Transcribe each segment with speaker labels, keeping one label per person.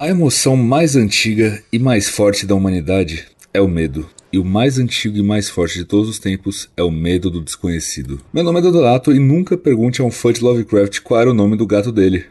Speaker 1: A emoção mais antiga e mais forte da humanidade é o medo. E o mais antigo e mais forte de todos os tempos é o medo do desconhecido. Meu nome é Dodonato e nunca pergunte a um fã de Lovecraft qual era o nome do gato dele.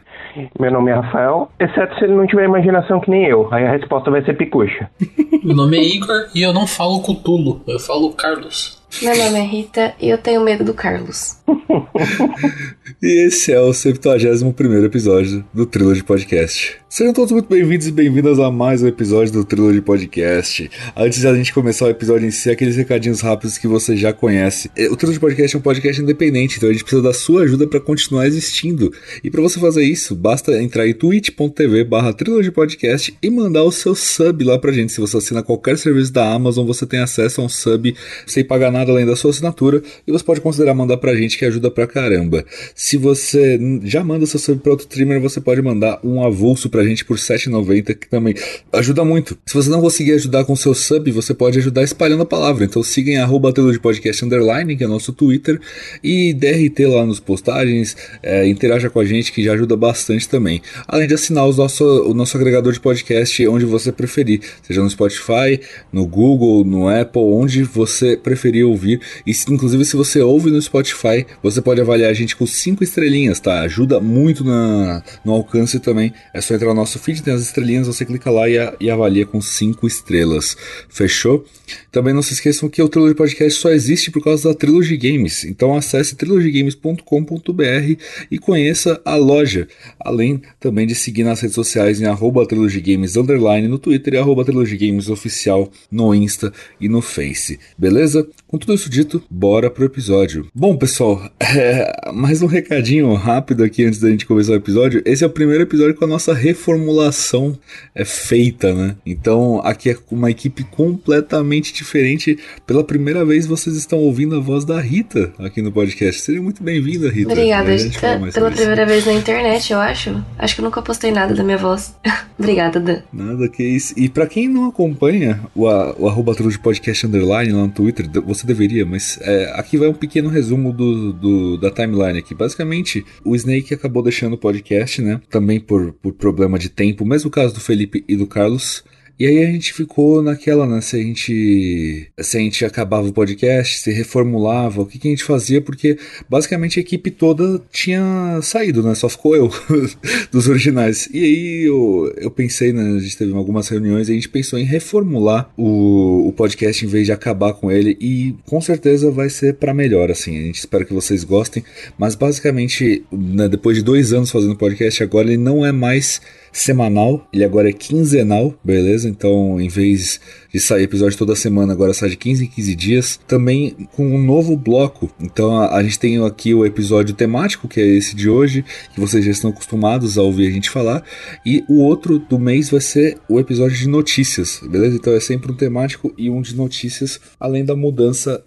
Speaker 2: Meu nome é Rafael, exceto se ele não tiver imaginação que nem eu. Aí a resposta vai ser picucha.
Speaker 3: Meu nome é Igor e eu não falo Cutulo, eu falo Carlos.
Speaker 4: Meu nome é Rita e eu tenho medo do Carlos.
Speaker 1: e esse é o 71 episódio do Trilogy Podcast. Sejam todos muito bem-vindos e bem-vindas a mais um episódio do Trilogy Podcast. Antes de a gente começar o episódio em si, aqueles recadinhos rápidos que você já conhece. É, o Trilogy Podcast é um podcast independente, então a gente precisa da sua ajuda para continuar existindo. E para você fazer isso, basta entrar em twitch.tv barra Podcast e mandar o seu sub lá pra gente. Se você assina qualquer serviço da Amazon, você tem acesso a um sub sem pagar nada além da sua assinatura e você pode considerar mandar pra gente que ajuda pra caramba. Se você já manda seu sub pra outro streamer, você pode mandar um avulso pra gente por 7,90 que também ajuda muito. Se você não conseguir ajudar com seu sub, você pode ajudar espalhando a palavra. Então siga em arroba de podcast underline, que é nosso Twitter, e DRT lá nos postagens, é, interaja com a gente que já ajuda bastante também. Além de assinar os nosso, o nosso agregador de podcast onde você preferir, seja no Spotify, no Google, no Apple, onde você preferir ouvir. E inclusive se você ouve no Spotify, você pode avaliar a gente com 5 estrelinhas, tá? Ajuda muito na, no alcance também. É só entrar no nosso feed, tem as estrelinhas, você clica lá e, e avalia com 5 estrelas. Fechou? Também não se esqueçam que o Trilogy Podcast só existe por causa da Trilogy Games. Então acesse trilogygames.com.br e conheça a loja. Além também de seguir nas redes sociais em arroba Games Underline no Twitter e arroba Games Oficial no Insta e no Face. Beleza? Com tudo isso dito, bora pro episódio. Bom, pessoal, é, mais um recadinho rápido aqui antes da gente começar o episódio. Esse é o primeiro episódio com a nossa reformulação é feita, né? Então aqui é uma equipe completamente diferente. Pela primeira vez vocês estão ouvindo a voz da Rita aqui no podcast. Seja muito bem-vinda, Rita.
Speaker 4: Obrigada, é, pela primeira vez na internet, eu acho. Acho que eu nunca postei nada da minha voz. Obrigada, Dan.
Speaker 1: Nada que isso. E para quem não acompanha o, o arroba de podcast underline lá no Twitter, você deveria, mas é, aqui vai um pequeno resumo do, do, da timeline aqui. Basicamente, o Snake acabou deixando o podcast, né? Também por, por problema de tempo, mesmo caso do Felipe e do Carlos. E aí a gente ficou naquela, né? Se a gente, se a gente acabava o podcast, se reformulava, o que, que a gente fazia, porque basicamente a equipe toda tinha saído, né? Só ficou eu dos originais. E aí eu, eu pensei, né? A gente teve algumas reuniões e a gente pensou em reformular o, o podcast em vez de acabar com ele. E com certeza vai ser para melhor, assim. A gente espera que vocês gostem. Mas basicamente, né, depois de dois anos fazendo podcast, agora ele não é mais semanal, ele agora é quinzenal, beleza? Então, em vez de sair episódio toda semana, agora sai de 15 em 15 dias, também com um novo bloco. Então, a, a gente tem aqui o episódio temático, que é esse de hoje, que vocês já estão acostumados a ouvir a gente falar, e o outro do mês vai ser o episódio de notícias, beleza? Então, é sempre um temático e um de notícias, além da mudança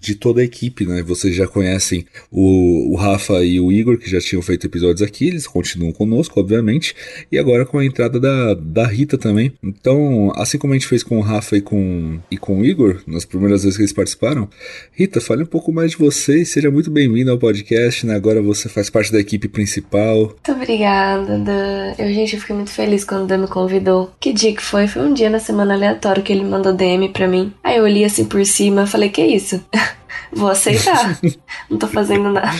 Speaker 1: de toda a equipe, né? Vocês já conhecem o, o Rafa e o Igor, que já tinham feito episódios aqui, eles continuam conosco, obviamente, e agora com a entrada da, da Rita também. Então, assim como a gente fez com o Rafa e com, e com o Igor, nas primeiras vezes que eles participaram, Rita, fale um pouco mais de você e seja muito bem-vinda ao podcast, né? Agora você faz parte da equipe principal.
Speaker 4: Muito obrigada, Dan. Eu, gente, eu fiquei muito feliz quando o Dan me convidou. Que dia que foi? Foi um dia na semana aleatório que ele mandou DM pra mim. Aí eu olhei assim por cima e falei, que isso? vou aceitar. não tô fazendo nada.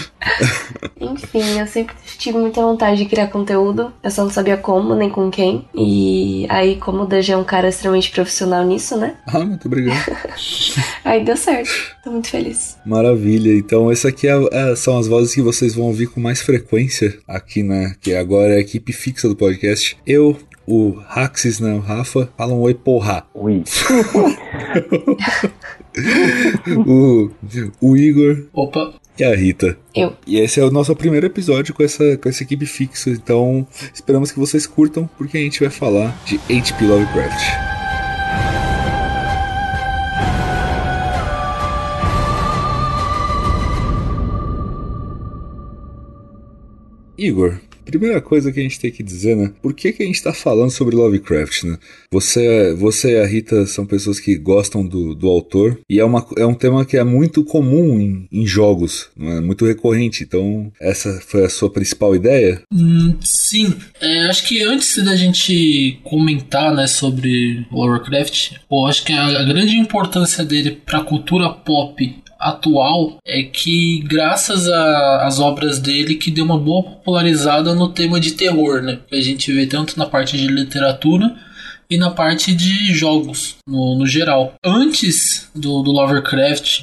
Speaker 4: Enfim, eu sempre tive muita vontade de criar conteúdo. Eu só não sabia como, nem com quem. E aí, como o DG é um cara extremamente profissional nisso, né?
Speaker 1: Ah, muito obrigado.
Speaker 4: aí deu certo. Tô muito feliz.
Speaker 1: Maravilha. Então, essa aqui é, é, são as vozes que vocês vão ouvir com mais frequência aqui, né? Que agora é a equipe fixa do podcast. Eu, o Raxis, né? O Rafa, falam oi, porra.
Speaker 2: Oi.
Speaker 1: o, o Igor.
Speaker 3: Opa.
Speaker 1: E a Rita.
Speaker 4: Eu.
Speaker 1: E esse é o nosso primeiro episódio com essa, com essa equipe fixa. Então, esperamos que vocês curtam, porque a gente vai falar de HP Lovecraft. Igor, primeira coisa que a gente tem que dizer, né? Por que, que a gente tá falando sobre Lovecraft, né? Você, você e a Rita são pessoas que gostam do, do autor e é, uma, é um tema que é muito comum em, em jogos, é? muito recorrente. Então, essa foi a sua principal ideia?
Speaker 3: Hum, sim. É, acho que antes da gente comentar né, sobre Lovecraft, eu acho que a, a grande importância dele para a cultura pop atual é que graças às obras dele que deu uma boa popularizada no tema de terror, né? Que a gente vê tanto na parte de literatura e na parte de jogos no, no geral. Antes do, do Lovecraft,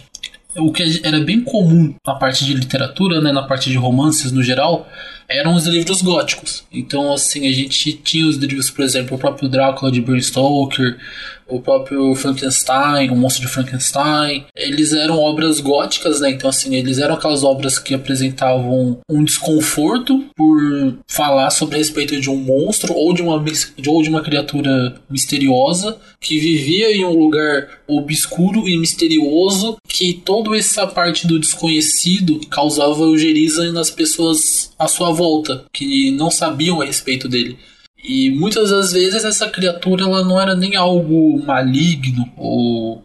Speaker 3: o que era bem comum na parte de literatura, né, na parte de romances no geral, eram os livros góticos. Então, assim, a gente tinha os livros, por exemplo, o próprio Drácula de Bram Stoker, o próprio Frankenstein, o Monstro de Frankenstein, eles eram obras góticas, né? Então, assim, eles eram aquelas obras que apresentavam um desconforto por falar sobre a respeito de um monstro ou de uma, ou de uma criatura misteriosa que vivia em um lugar obscuro e misterioso que toda essa parte do desconhecido causava eugeriza nas pessoas à sua volta, que não sabiam a respeito dele. E muitas das vezes essa criatura ela não era nem algo maligno ou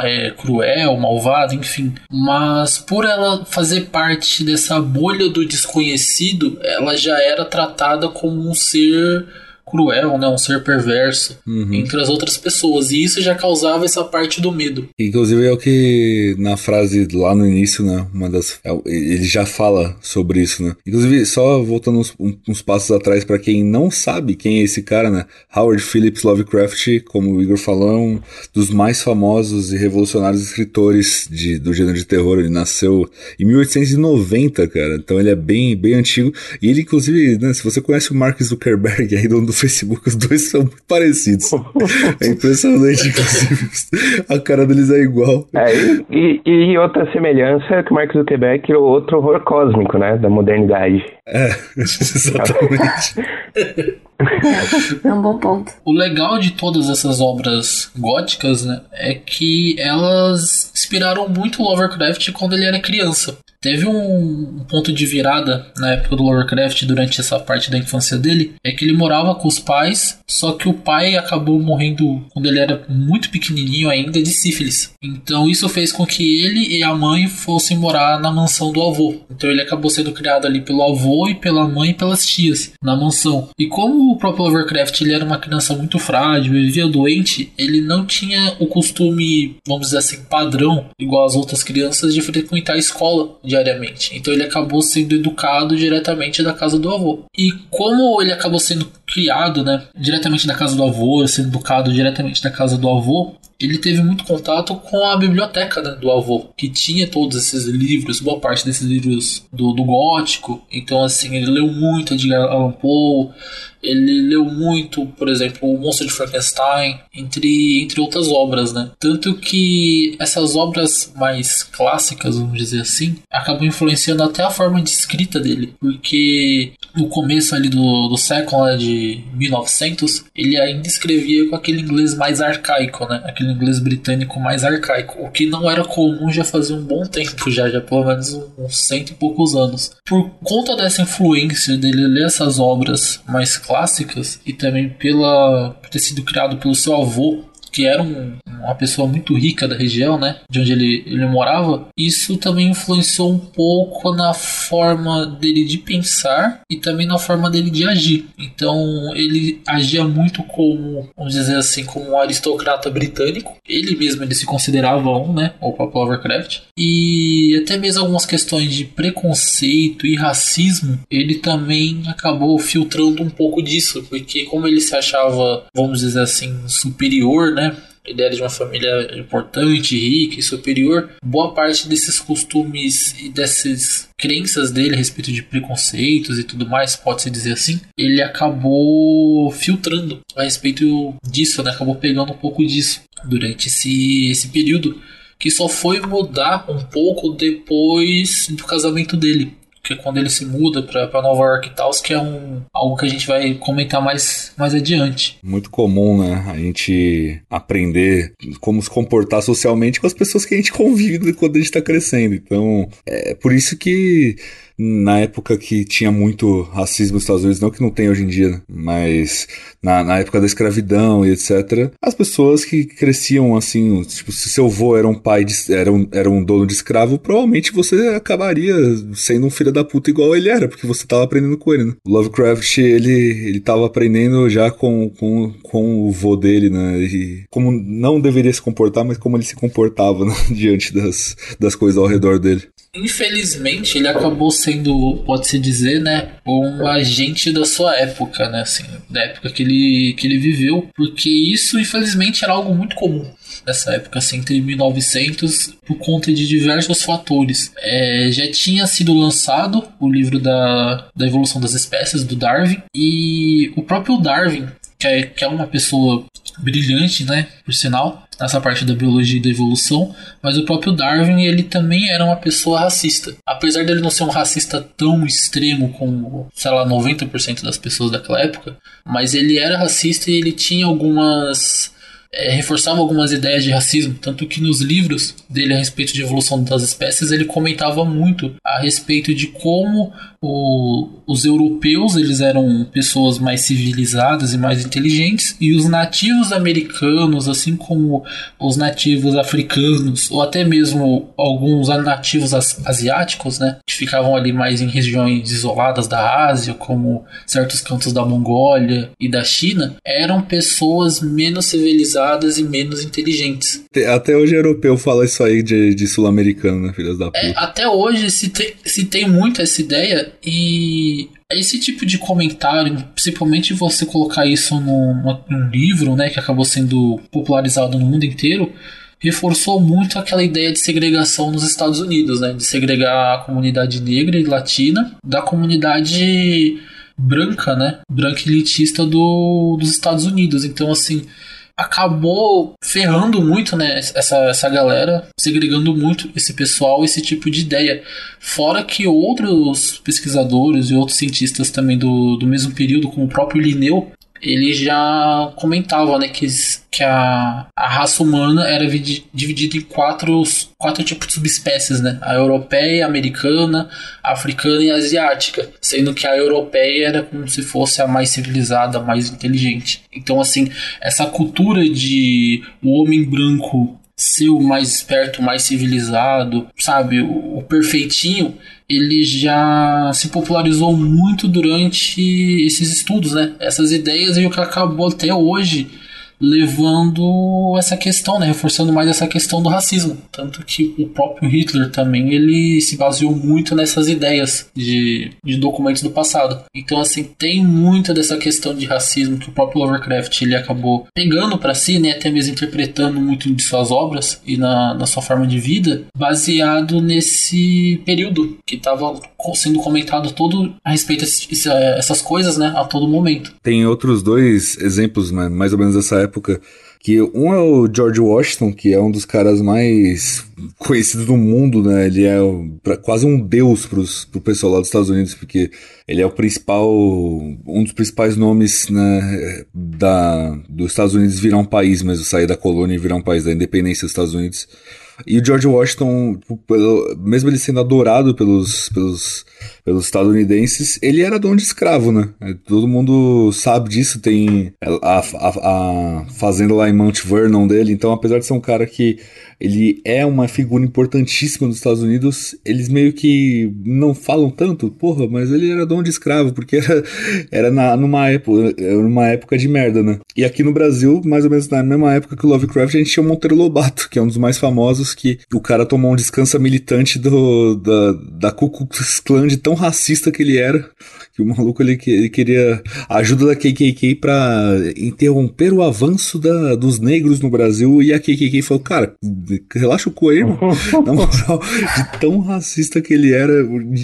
Speaker 3: é, cruel, malvado, enfim. Mas por ela fazer parte dessa bolha do desconhecido, ela já era tratada como um ser cruel, né? Um ser perverso uhum. entre as outras pessoas. E isso já causava essa parte do medo.
Speaker 1: Inclusive é o que na frase lá no início, né? Uma das. É ele já fala sobre isso, né? Inclusive, só voltando uns, uns passos atrás para quem não sabe quem é esse cara, né? Howard Phillips Lovecraft, como o Igor falou, é um dos mais famosos e revolucionários escritores de, do gênero de terror. Ele nasceu em 1890, cara. Então ele é bem, bem antigo. E ele, inclusive, né, se você conhece o Mark Zuckerberg aí, dono do Facebook, os dois são muito parecidos. é impressionante, inclusive. A cara deles é igual.
Speaker 2: É, e, e, outra semelhança é que o Mark Zuckerberg é outro horror cósmico, né? Da modernidade.
Speaker 1: É, exatamente.
Speaker 4: É um bom ponto.
Speaker 3: O legal de todas essas obras góticas, né, é que elas inspiraram muito Lovecraft quando ele era criança. Teve um ponto de virada na época do Lovecraft, durante essa parte da infância dele, é que ele morava com os pais, só que o pai acabou morrendo quando ele era muito pequenininho ainda de sífilis. Então isso fez com que ele e a mãe fossem morar na mansão do avô. Então ele acabou sendo criado ali pelo avô e pela mãe e pelas tias na mansão. E como o próprio Lovecraft ele era uma criança muito frágil, vivia doente, ele não tinha o costume, vamos dizer assim, padrão, igual as outras crianças, de frequentar a escola diariamente. Então ele acabou sendo educado diretamente da casa do avô. E como ele acabou sendo criado, né, diretamente da casa do avô, sendo educado diretamente da casa do avô, ele teve muito contato com a biblioteca né, do avô, que tinha todos esses livros, boa parte desses livros do, do gótico. Então, assim, ele leu muito de Allan Poe, ele leu muito, por exemplo, O Monstro de Frankenstein, entre, entre outras obras, né? Tanto que essas obras mais clássicas, vamos dizer assim, acabam influenciando até a forma de escrita dele, porque no começo ali do, do século né, de 1900, ele ainda escrevia com aquele inglês mais arcaico, né? Aquele inglês britânico mais arcaico, o que não era comum já fazia um bom tempo, já, já pelo menos uns cento e poucos anos. Por conta dessa influência dele ler essas obras mais clássicas, clássicas e também pela por ter sido criado pelo seu avô que era um, uma pessoa muito rica da região, né, de onde ele, ele morava, isso também influenciou um pouco na forma dele de pensar e também na forma dele de agir. Então ele agia muito como, vamos dizer assim, como um aristocrata britânico. Ele mesmo ele se considerava um, né, o próprio Lovecraft. E até mesmo algumas questões de preconceito e racismo, ele também acabou filtrando um pouco disso, porque como ele se achava, vamos dizer assim, superior, né? Ele era de uma família importante, rica e superior. Boa parte desses costumes e dessas crenças dele a respeito de preconceitos e tudo mais, pode-se dizer assim, ele acabou filtrando a respeito disso, né? Acabou pegando um pouco disso durante esse, esse período que só foi mudar um pouco depois do casamento dele que é quando ele se muda para Nova York e tal, que é um, algo que a gente vai comentar mais, mais adiante.
Speaker 1: Muito comum, né? A gente aprender como se comportar socialmente com as pessoas que a gente convive quando a gente está crescendo. Então, é por isso que na época que tinha muito racismo nos Estados Unidos, não que não tem hoje em dia, né? mas na, na época da escravidão e etc., as pessoas que cresciam assim, tipo, se seu avô era um pai, de, era, um, era um dono de escravo, provavelmente você acabaria sendo um filho da puta igual ele era, porque você tava aprendendo com ele, né? Lovecraft, ele, ele tava aprendendo já com, com, com o vô dele, né? E como não deveria se comportar, mas como ele se comportava né? diante das, das coisas ao redor dele.
Speaker 3: Infelizmente, ele acabou sendo, pode-se dizer, né, um agente da sua época, né, assim, da época que ele, que ele viveu, porque isso, infelizmente, era algo muito comum nessa época, assim, entre 1900, por conta de diversos fatores. É, já tinha sido lançado o livro da, da evolução das espécies, do Darwin, e o próprio Darwin, que é, que é uma pessoa brilhante, né, por sinal, nessa parte da biologia e da evolução, mas o próprio Darwin ele também era uma pessoa racista. Apesar dele não ser um racista tão extremo como, sei lá, 90% das pessoas daquela época, mas ele era racista e ele tinha algumas é, reforçava algumas ideias de racismo, tanto que nos livros dele a respeito de evolução das espécies ele comentava muito a respeito de como o, os europeus eles eram pessoas mais civilizadas e mais inteligentes e os nativos americanos, assim como os nativos africanos ou até mesmo alguns nativos asiáticos, né, que ficavam ali mais em regiões isoladas da Ásia, como certos cantos da Mongólia e da China, eram pessoas menos civilizadas e menos inteligentes.
Speaker 1: Até hoje europeu fala isso aí de, de sul-americano, né, filhas da é, puta.
Speaker 3: É, até hoje se tem, se tem muito essa ideia e esse tipo de comentário, principalmente você colocar isso num, num livro, né, que acabou sendo popularizado no mundo inteiro, reforçou muito aquela ideia de segregação nos Estados Unidos, né, de segregar a comunidade negra e latina da comunidade branca, né, branca elitista do, dos Estados Unidos. Então, assim, acabou ferrando muito, né, essa, essa galera, segregando muito esse pessoal, esse tipo de ideia. Fora que outros pesquisadores e outros cientistas também do, do mesmo período, como o próprio Linneu, ele já comentava né, que, que a, a raça humana era dividida em quatro, quatro tipos de subespécies, né? A europeia, a americana, a africana e a asiática. Sendo que a europeia era como se fosse a mais civilizada, a mais inteligente. Então, assim, essa cultura de o homem branco ser o mais esperto, o mais civilizado, sabe? O, o perfeitinho, ele já se popularizou muito durante esses estudos, né? Essas ideias e o que acabou até hoje levando essa questão, né, reforçando mais essa questão do racismo, tanto que o próprio Hitler também ele se baseou muito nessas ideias de, de documentos do passado. Então assim tem muita dessa questão de racismo que o próprio Lovecraft ele acabou pegando para si, né, até mesmo interpretando muito de suas obras e na, na sua forma de vida, baseado nesse período que estava sendo comentado todo a respeito dessas coisas, né, a todo momento.
Speaker 1: Tem outros dois exemplos, né, mais ou menos dessa época época. Que um é o George Washington, que é um dos caras mais conhecidos do mundo, né? Ele é quase um deus pros, pro pessoal lá dos Estados Unidos, porque ele é o principal, um dos principais nomes né, da, dos Estados Unidos virar um país mesmo, sair da colônia e virar um país da independência dos Estados Unidos. E o George Washington, mesmo ele sendo adorado pelos, pelos pelos estadunidenses, ele era dono de escravo, né? É, todo mundo sabe disso, tem a, a, a fazenda lá em Mount Vernon dele, então apesar de ser um cara que ele é uma figura importantíssima nos Estados Unidos, eles meio que não falam tanto, porra, mas ele era dono de escravo, porque era, era na, numa, época, numa época de merda, né? E aqui no Brasil, mais ou menos na mesma época que o Lovecraft, a gente tinha o Monteiro Lobato, que é um dos mais famosos, que o cara tomou um descanso militante do, da, da Ku Klux Klan de tão racista que ele era, que o maluco ele, ele queria ajuda da KKK para interromper o avanço da, dos negros no Brasil, e a KKK falou, cara, relaxa o cu aí, mano. Na moral, de tão racista que ele era,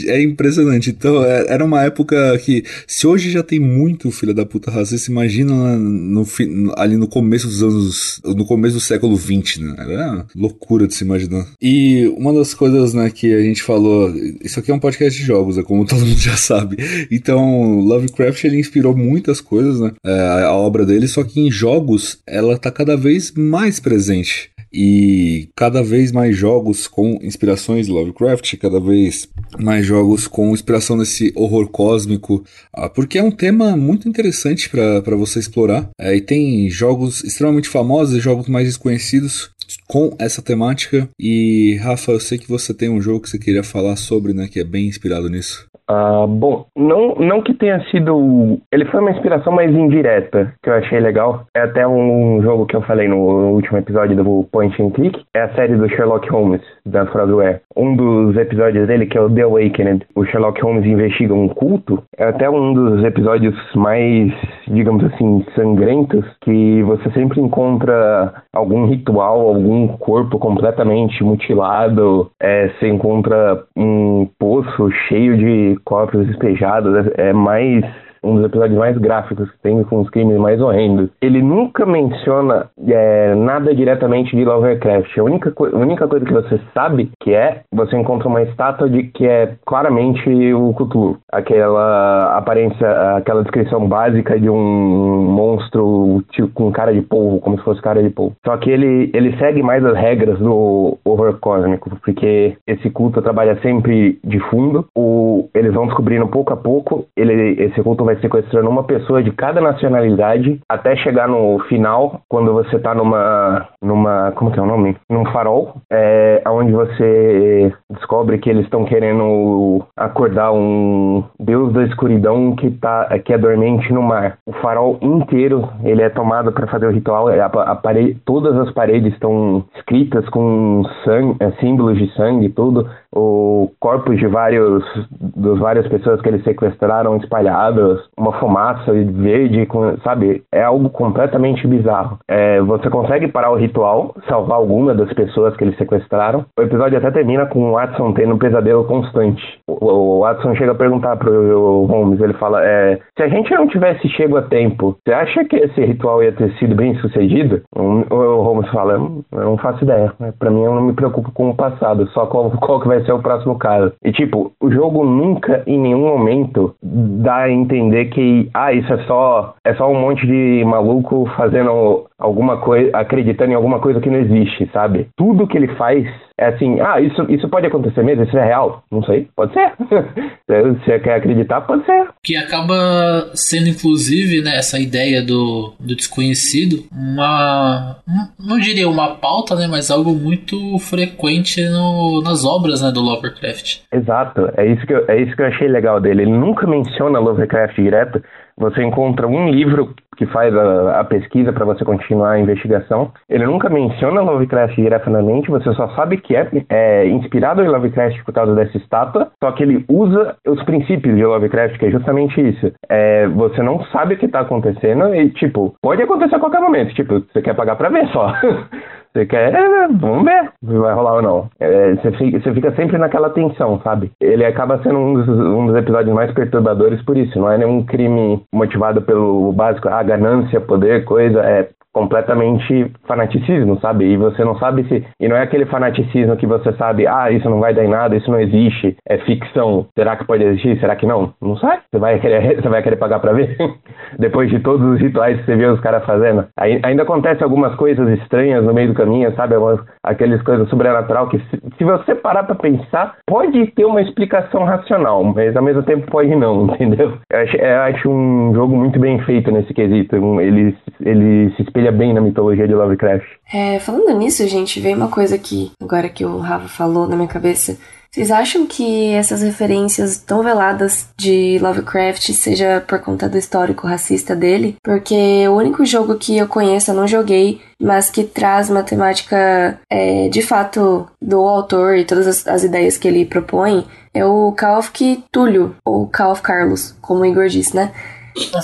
Speaker 1: é impressionante. Então, é, era uma época que, se hoje já tem muito filho da puta racista, imagina no, no, ali no começo dos anos, no começo do século XX, né? Era loucura de se imaginar. E uma das coisas, né, que a gente falou, isso aqui é um podcast de jogos, é como todo mundo já sabe. Então, Lovecraft, ele inspirou muitas coisas, né, é, a obra dele, só que em jogos, ela tá cada vez mais presente. E cada vez mais jogos com inspirações Lovecraft, cada vez mais jogos com inspiração nesse horror cósmico, ah, porque é um tema muito interessante para você explorar. É, e tem jogos extremamente famosos e jogos mais desconhecidos com essa temática. E Rafa, eu sei que você tem um jogo que você queria falar sobre, né, que é bem inspirado nisso.
Speaker 2: Uh, bom, não, não que tenha sido. Ele foi uma inspiração mais indireta, que eu achei legal. É até um jogo que eu falei no último episódio do Point and Click. É a série do Sherlock Holmes, da Frozware. Um dos episódios dele, que é o The Awakened, o Sherlock Holmes investiga um culto. É até um dos episódios mais, digamos assim, sangrentos, que você sempre encontra algum ritual, algum corpo completamente mutilado. É, você encontra um poço cheio de corpos despejados, é, é mais um dos episódios mais gráficos que tem, com os crimes mais horrendos. Ele nunca menciona é, nada diretamente de Lovecraft. A única, a única coisa que você sabe que é, você encontra uma estátua de que é claramente o Cthulhu. Aquela aparência, aquela descrição básica de um monstro tipo, com cara de polvo, como se fosse cara de polvo. Só que ele, ele segue mais as regras do horror cósmico, porque esse culto trabalha sempre de fundo. O, eles vão descobrindo pouco a pouco. Ele, esse culto vai sequestrando uma pessoa de cada nacionalidade até chegar no final, quando você tá numa. numa. como que é o nome? Num farol, é, onde você descobre que eles estão querendo acordar um deus da escuridão que, tá, que é dormente no mar. O farol inteiro ele é tomado para fazer o ritual, é, a, a parede, todas as paredes estão escritas com sangue, é, símbolos de sangue e tudo o corpos de vários das várias pessoas que eles sequestraram espalhados, uma fumaça verde, sabe? É algo completamente bizarro. É, você consegue parar o ritual, salvar alguma das pessoas que eles sequestraram. O episódio até termina com o Watson tendo um pesadelo constante. O, o Watson chega a perguntar pro Holmes, ele fala, é, se a gente não tivesse chego a tempo, você acha que esse ritual ia ter sido bem sucedido? O, o Holmes fala, eu não faço ideia. Para mim eu não me preocupo com o passado, só qual, qual que vai ser o próximo caso. E tipo, o jogo nunca em nenhum momento dá a entender que ah, isso é só é só um monte de maluco fazendo alguma coisa, acreditando em alguma coisa que não existe, sabe? Tudo que ele faz é assim, ah, isso, isso pode acontecer mesmo, isso é real? Não sei, pode ser. Se você quer acreditar, pode ser.
Speaker 3: Que acaba sendo, inclusive, né, essa ideia do, do desconhecido, uma. Não diria uma pauta, né, mas algo muito frequente no, nas obras né, do Lovecraft.
Speaker 2: Exato, é isso, que eu, é isso que eu achei legal dele. Ele nunca menciona Lovecraft direto, você encontra um livro que faz a, a pesquisa para você continuar a investigação. Ele nunca menciona Lovecraft diretamente, você só sabe que é, é, inspirado em Lovecraft por causa dessa estátua, só que ele usa os princípios de Lovecraft, que é justamente isso. É, você não sabe o que está acontecendo e, tipo, pode acontecer a qualquer momento. Tipo, você quer pagar para ver só. Você quer, é, vamos ver se vai rolar ou não. É, você, fica, você, fica, sempre naquela tensão, sabe? Ele acaba sendo um dos, um dos, episódios mais perturbadores por isso. Não é nenhum crime motivado pelo básico, ah, ganância, poder, coisa. É completamente fanaticismo, sabe? E você não sabe se. E não é aquele fanaticismo que você sabe, ah, isso não vai dar em nada, isso não existe, é ficção. Será que pode existir? Será que não? Não sabe. Você vai querer, você vai querer pagar pra ver? Depois de todos os rituais que você vê os caras fazendo. Ainda acontece algumas coisas estranhas no meio do caminho, sabe? Aquelas coisas sobrenatural que, se, se você parar pra pensar, pode ter uma explicação racional, mas ao mesmo tempo pode não, entendeu? Eu acho, eu acho um jogo muito bem feito nesse quesito. Ele, ele se espelha bem na mitologia de Lovecraft.
Speaker 4: É, falando nisso, gente, veio uma coisa aqui, agora que o Rafa falou na minha cabeça. Vocês acham que essas referências tão veladas de Lovecraft seja por conta do histórico racista dele? Porque o único jogo que eu conheço, eu não joguei, mas que traz uma temática é, de fato do autor e todas as, as, ideias que ele propõe é o Call of Cthulhu, ou Call of Carlos, como o Igor disse, né?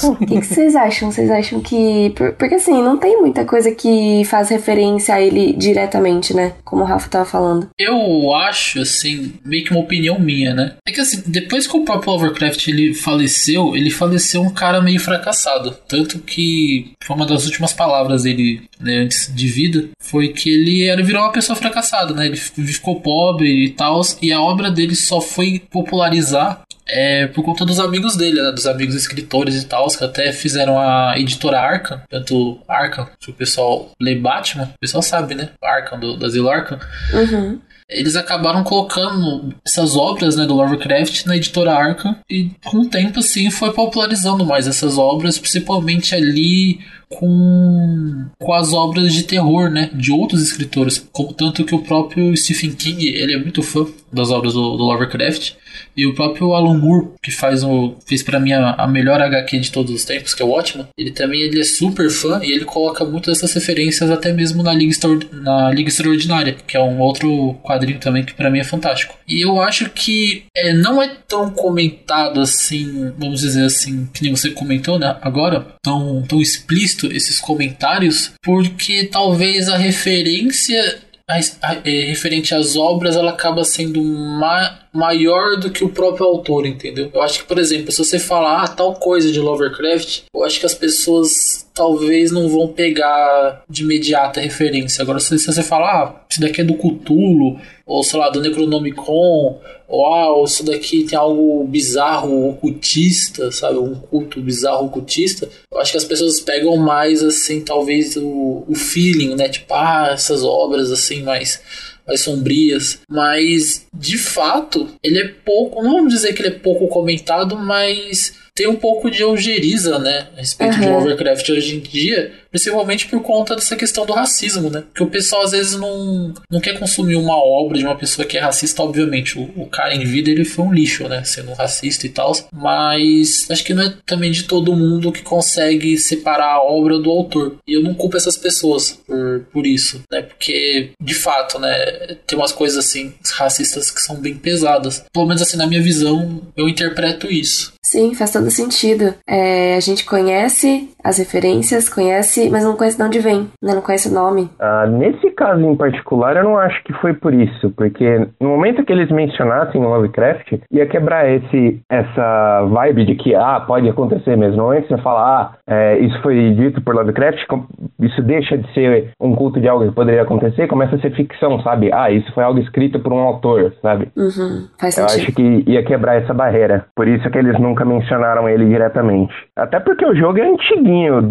Speaker 4: O que, que, vocês acham? Vocês acham que. Porque assim, não tem muita coisa que faz referência a ele diretamente, né? Como o Rafa tava falando.
Speaker 3: Eu acho, assim, meio que uma opinião minha, né? É que assim, depois que o próprio Lovecraft ele faleceu, ele faleceu um cara meio fracassado. Tanto que foi uma das últimas palavras dele né, antes de vida foi que ele era, virou uma pessoa fracassada, né? Ele ficou pobre e tal. E a obra dele só foi popularizar é por conta dos amigos dele, né? Dos amigos escritores e tal, que até fizeram a editora Arkham, tanto Arkham, que o pessoal lê Batman, o pessoal sabe, né? Arkham, do, do Asilo Arkham.
Speaker 4: Uhum.
Speaker 3: Eles acabaram colocando essas obras né, do Lovecraft na editora Arkham e com o tempo assim foi popularizando mais essas obras, principalmente ali com, com as obras de terror, né, de outros escritores, como tanto que o próprio Stephen King, ele é muito fã das obras do, do Lovecraft, e o próprio Alan Moore, que faz o fez para mim a, a, melhor HQ de todos os tempos, que é o Watchman, ele também ele é super fã e ele coloca muitas dessas referências até mesmo na Liga, na Liga Extraordinária, que é um outro quadrinho também que para mim é fantástico. E eu acho que é, não é tão comentado assim, vamos dizer assim, que nem você comentou, né, agora, tão, tão explícito esses comentários, porque talvez a referência a, a, é, referente às obras ela acaba sendo ma maior do que o próprio autor, entendeu? Eu acho que, por exemplo, se você falar ah, tal coisa de Lovecraft, eu acho que as pessoas talvez não vão pegar de imediata referência. Agora, se, você falar, ah, isso daqui é do Cthulhu, ou sei lá, do Necronomicon, ou ah, isso daqui tem algo bizarro, ocultista, sabe? Um culto bizarro ocultista, eu acho que as pessoas pegam mais, assim, talvez o, o feeling, né? Tipo, ah, essas obras, assim, mais mais sombrias, mas de fato ele é pouco, não vamos dizer que ele é pouco comentado, mas tem um pouco de algeriza, né, a respeito uhum. de Lovecraft hoje em dia, principalmente por conta dessa questão do racismo, né? Porque o pessoal às vezes não, não quer consumir uma obra de uma pessoa que é racista, obviamente. O, o cara em vida ele foi um lixo, né? Sendo racista e tal. Mas acho que não é também de todo mundo que consegue separar a obra do autor. E eu não culpo essas pessoas por, por isso, né? Porque, de fato, né? Tem umas coisas assim racistas que são bem pesadas. Pelo menos assim, na minha visão, eu interpreto isso.
Speaker 4: Sim, faz todo sentido. É, a gente conhece as referências, conhece, mas não conhece de onde vem, né? Não conhece o nome.
Speaker 2: Ah, nesse caso em particular, eu não acho que foi por isso, porque no momento que eles mencionassem o Lovecraft, ia quebrar esse, essa vibe de que, ah, pode acontecer mesmo. Não é que você fala, ah, é, isso foi dito por Lovecraft, isso deixa de ser um culto de algo que poderia acontecer, começa a ser ficção, sabe? Ah, isso foi algo escrito por um autor, sabe?
Speaker 4: Uhum, faz
Speaker 2: eu
Speaker 4: sentido.
Speaker 2: acho que ia quebrar essa barreira. Por isso que eles nunca mencionaram ele diretamente. Até porque o jogo é antiguinho,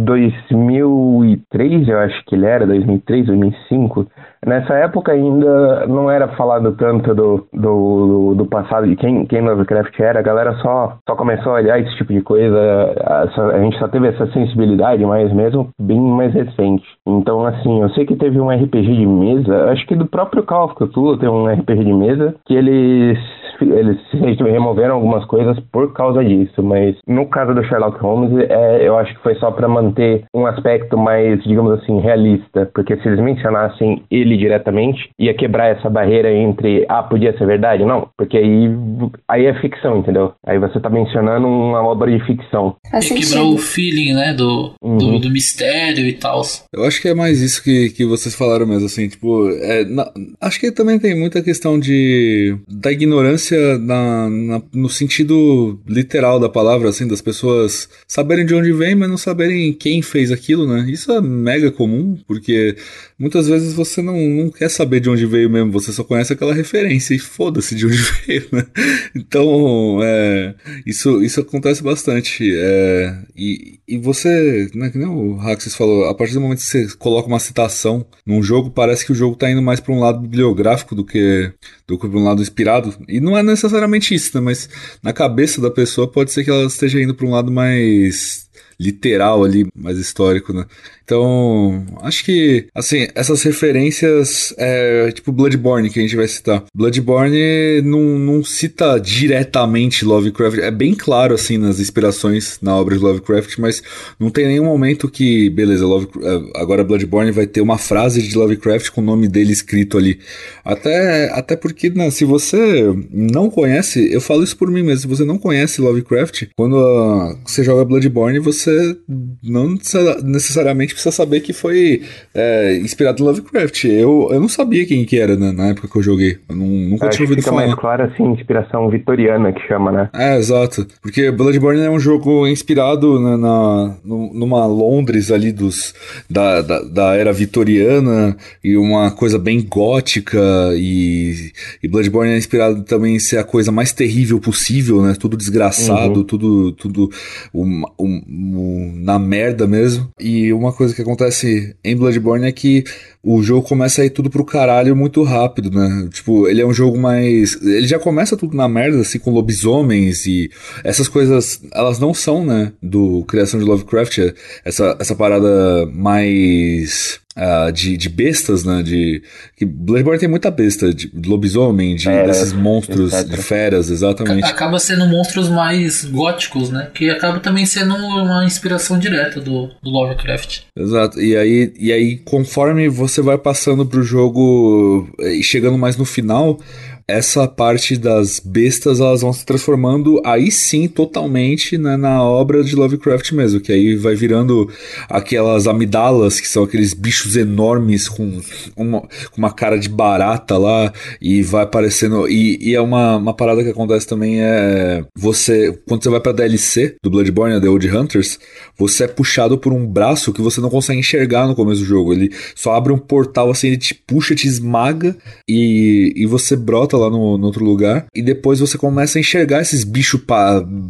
Speaker 2: 2003 eu acho que ele era, 2003, 2005. Nessa época ainda não era falado tanto do, do, do passado de quem, quem Lovecraft era, a galera só, só começou a olhar esse tipo de coisa, a, a gente só teve essa sensibilidade, mas mesmo bem mais recente. Então, assim, eu sei que teve um RPG de mesa, acho que do próprio Call of Cthulhu tem um RPG de mesa, que eles eles removeram algumas coisas por causa disso, mas no caso do Sherlock Holmes, é, eu acho que foi só para manter um aspecto mais, digamos assim, realista, porque se eles mencionassem ele diretamente, ia quebrar essa barreira entre, ah, podia ser verdade? Não, porque aí, aí é ficção, entendeu? Aí você tá mencionando uma obra de ficção.
Speaker 3: Faz quebrar o feeling, né, do, uhum. do, do, mistério e tal.
Speaker 1: Eu acho que é mais isso que, que vocês falaram mesmo, assim, tipo, é, na, acho que também tem muita questão de da ignorância na, na, no sentido literal da palavra, assim, das pessoas saberem de onde vem, mas não saberem quem fez aquilo, né? Isso é mega comum, porque muitas vezes você não, não quer saber de onde veio mesmo, você só conhece aquela referência e foda-se de onde veio, né? Então, é, isso, isso acontece bastante. É, e, e você, né, que nem o Raxis falou, a partir do momento que você coloca uma citação num jogo, parece que o jogo tá indo mais para um lado bibliográfico do que, do que para um lado inspirado. E não é necessariamente isso, né? Mas na cabeça da pessoa pode ser que ela esteja indo para um lado mais literal ali, mais histórico, né? Então, acho que, assim, essas referências, é, tipo Bloodborne, que a gente vai citar. Bloodborne não, não cita diretamente Lovecraft, é bem claro, assim, nas inspirações na obra de Lovecraft, mas não tem nenhum momento que, beleza, Love, é, agora Bloodborne vai ter uma frase de Lovecraft com o nome dele escrito ali. Até, até porque, né, se você não conhece, eu falo isso por mim mesmo, se você não conhece Lovecraft, quando uh, você joga Bloodborne, você você não necessariamente precisa saber que foi é, inspirado em Lovecraft. Eu, eu não sabia quem que era né, na época que eu joguei. Eu não, nunca
Speaker 2: Acho
Speaker 1: tinha ouvido
Speaker 2: fica
Speaker 1: falar.
Speaker 2: mais claro assim, inspiração vitoriana que chama, né?
Speaker 1: É, exato. Porque Bloodborne é um jogo inspirado na, na numa Londres ali dos da, da, da, era vitoriana e uma coisa bem gótica e, e Bloodborne é inspirado também em ser a coisa mais terrível possível, né? Tudo desgraçado, uhum. tudo tudo um, um, um, na merda mesmo. E uma coisa que acontece em Bloodborne é que o jogo começa a ir tudo pro caralho muito rápido, né? Tipo, ele é um jogo mais. Ele já começa tudo na merda, assim, com lobisomens e essas coisas. Elas não são, né? Do criação de Lovecraft. Essa, essa parada mais. Uh, de, de bestas, né? De, que Bloodborne tem muita besta, de, de lobisomem, de, desses monstros, etc. de feras, exatamente.
Speaker 3: Acaba sendo monstros mais góticos, né? Que acaba também sendo uma inspiração direta do, do Lovecraft.
Speaker 1: Exato. E aí, e aí, conforme você vai passando pro jogo e chegando mais no final, essa parte das bestas elas vão se transformando aí sim totalmente né, na obra de Lovecraft mesmo, que aí vai virando aquelas amidalas, que são aqueles bichos enormes com uma, com uma cara de barata lá, e vai aparecendo. E, e é uma, uma parada que acontece também é você, quando você vai pra DLC do Bloodborne, The Old Hunters, você é puxado por um braço que você não consegue enxergar no começo do jogo. Ele só abre um portal assim, ele te puxa, te esmaga e, e você brota lá no, no, outro lugar. E depois você começa a enxergar esses bichos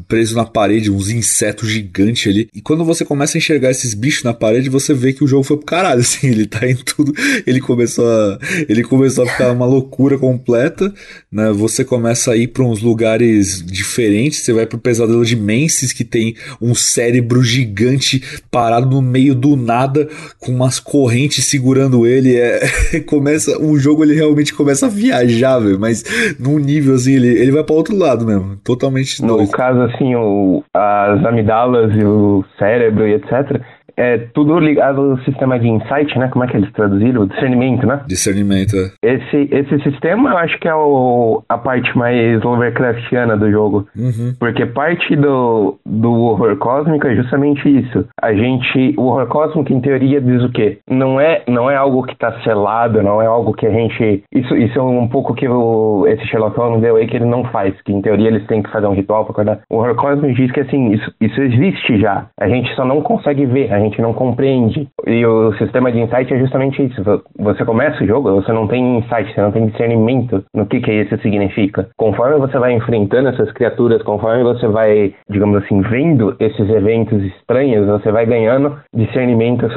Speaker 1: presos na parede, uns insetos gigantes ali. E quando você começa a enxergar esses bichos na parede, você vê que o jogo foi pro caralho, assim. Ele tá em tudo. Ele começou a, ele começou a ficar uma loucura completa, né? Você começa a ir pra uns lugares diferentes. Você vai pro pesadelo de Menses, que tem um cérebro gigante parado no meio do nada, com umas correntes segurando ele. É, começa, o jogo ele realmente começa a viajar, velho. Mas mas num nível assim, ele, ele vai para outro lado mesmo, totalmente
Speaker 2: No
Speaker 1: doido.
Speaker 2: caso, assim, o, as amidalas e o cérebro e etc., é tudo ligado ao sistema de insight, né? Como é que eles traduziram? Discernimento, né?
Speaker 1: Discernimento, é.
Speaker 2: Esse, esse sistema eu acho que é o, a parte mais Lovecraftiana do jogo.
Speaker 1: Uhum.
Speaker 2: Porque parte do, do horror cósmico é justamente isso. A gente. O horror cósmico, em teoria, diz o quê? Não é, não é algo que tá selado, não é algo que a gente. Isso, isso é um pouco que o, esse Sherlock Holmes deu aí que ele não faz. Que em teoria eles têm que fazer um ritual pra acordar. O horror cósmico diz que assim, isso, isso existe já. A gente só não consegue ver. A gente não compreende. E o sistema de insight é justamente isso. Você começa o jogo, você não tem insight, você não tem discernimento no que, que isso significa. Conforme você vai enfrentando essas criaturas, conforme você vai, digamos assim, vendo esses eventos estranhos, você vai ganhando discernimento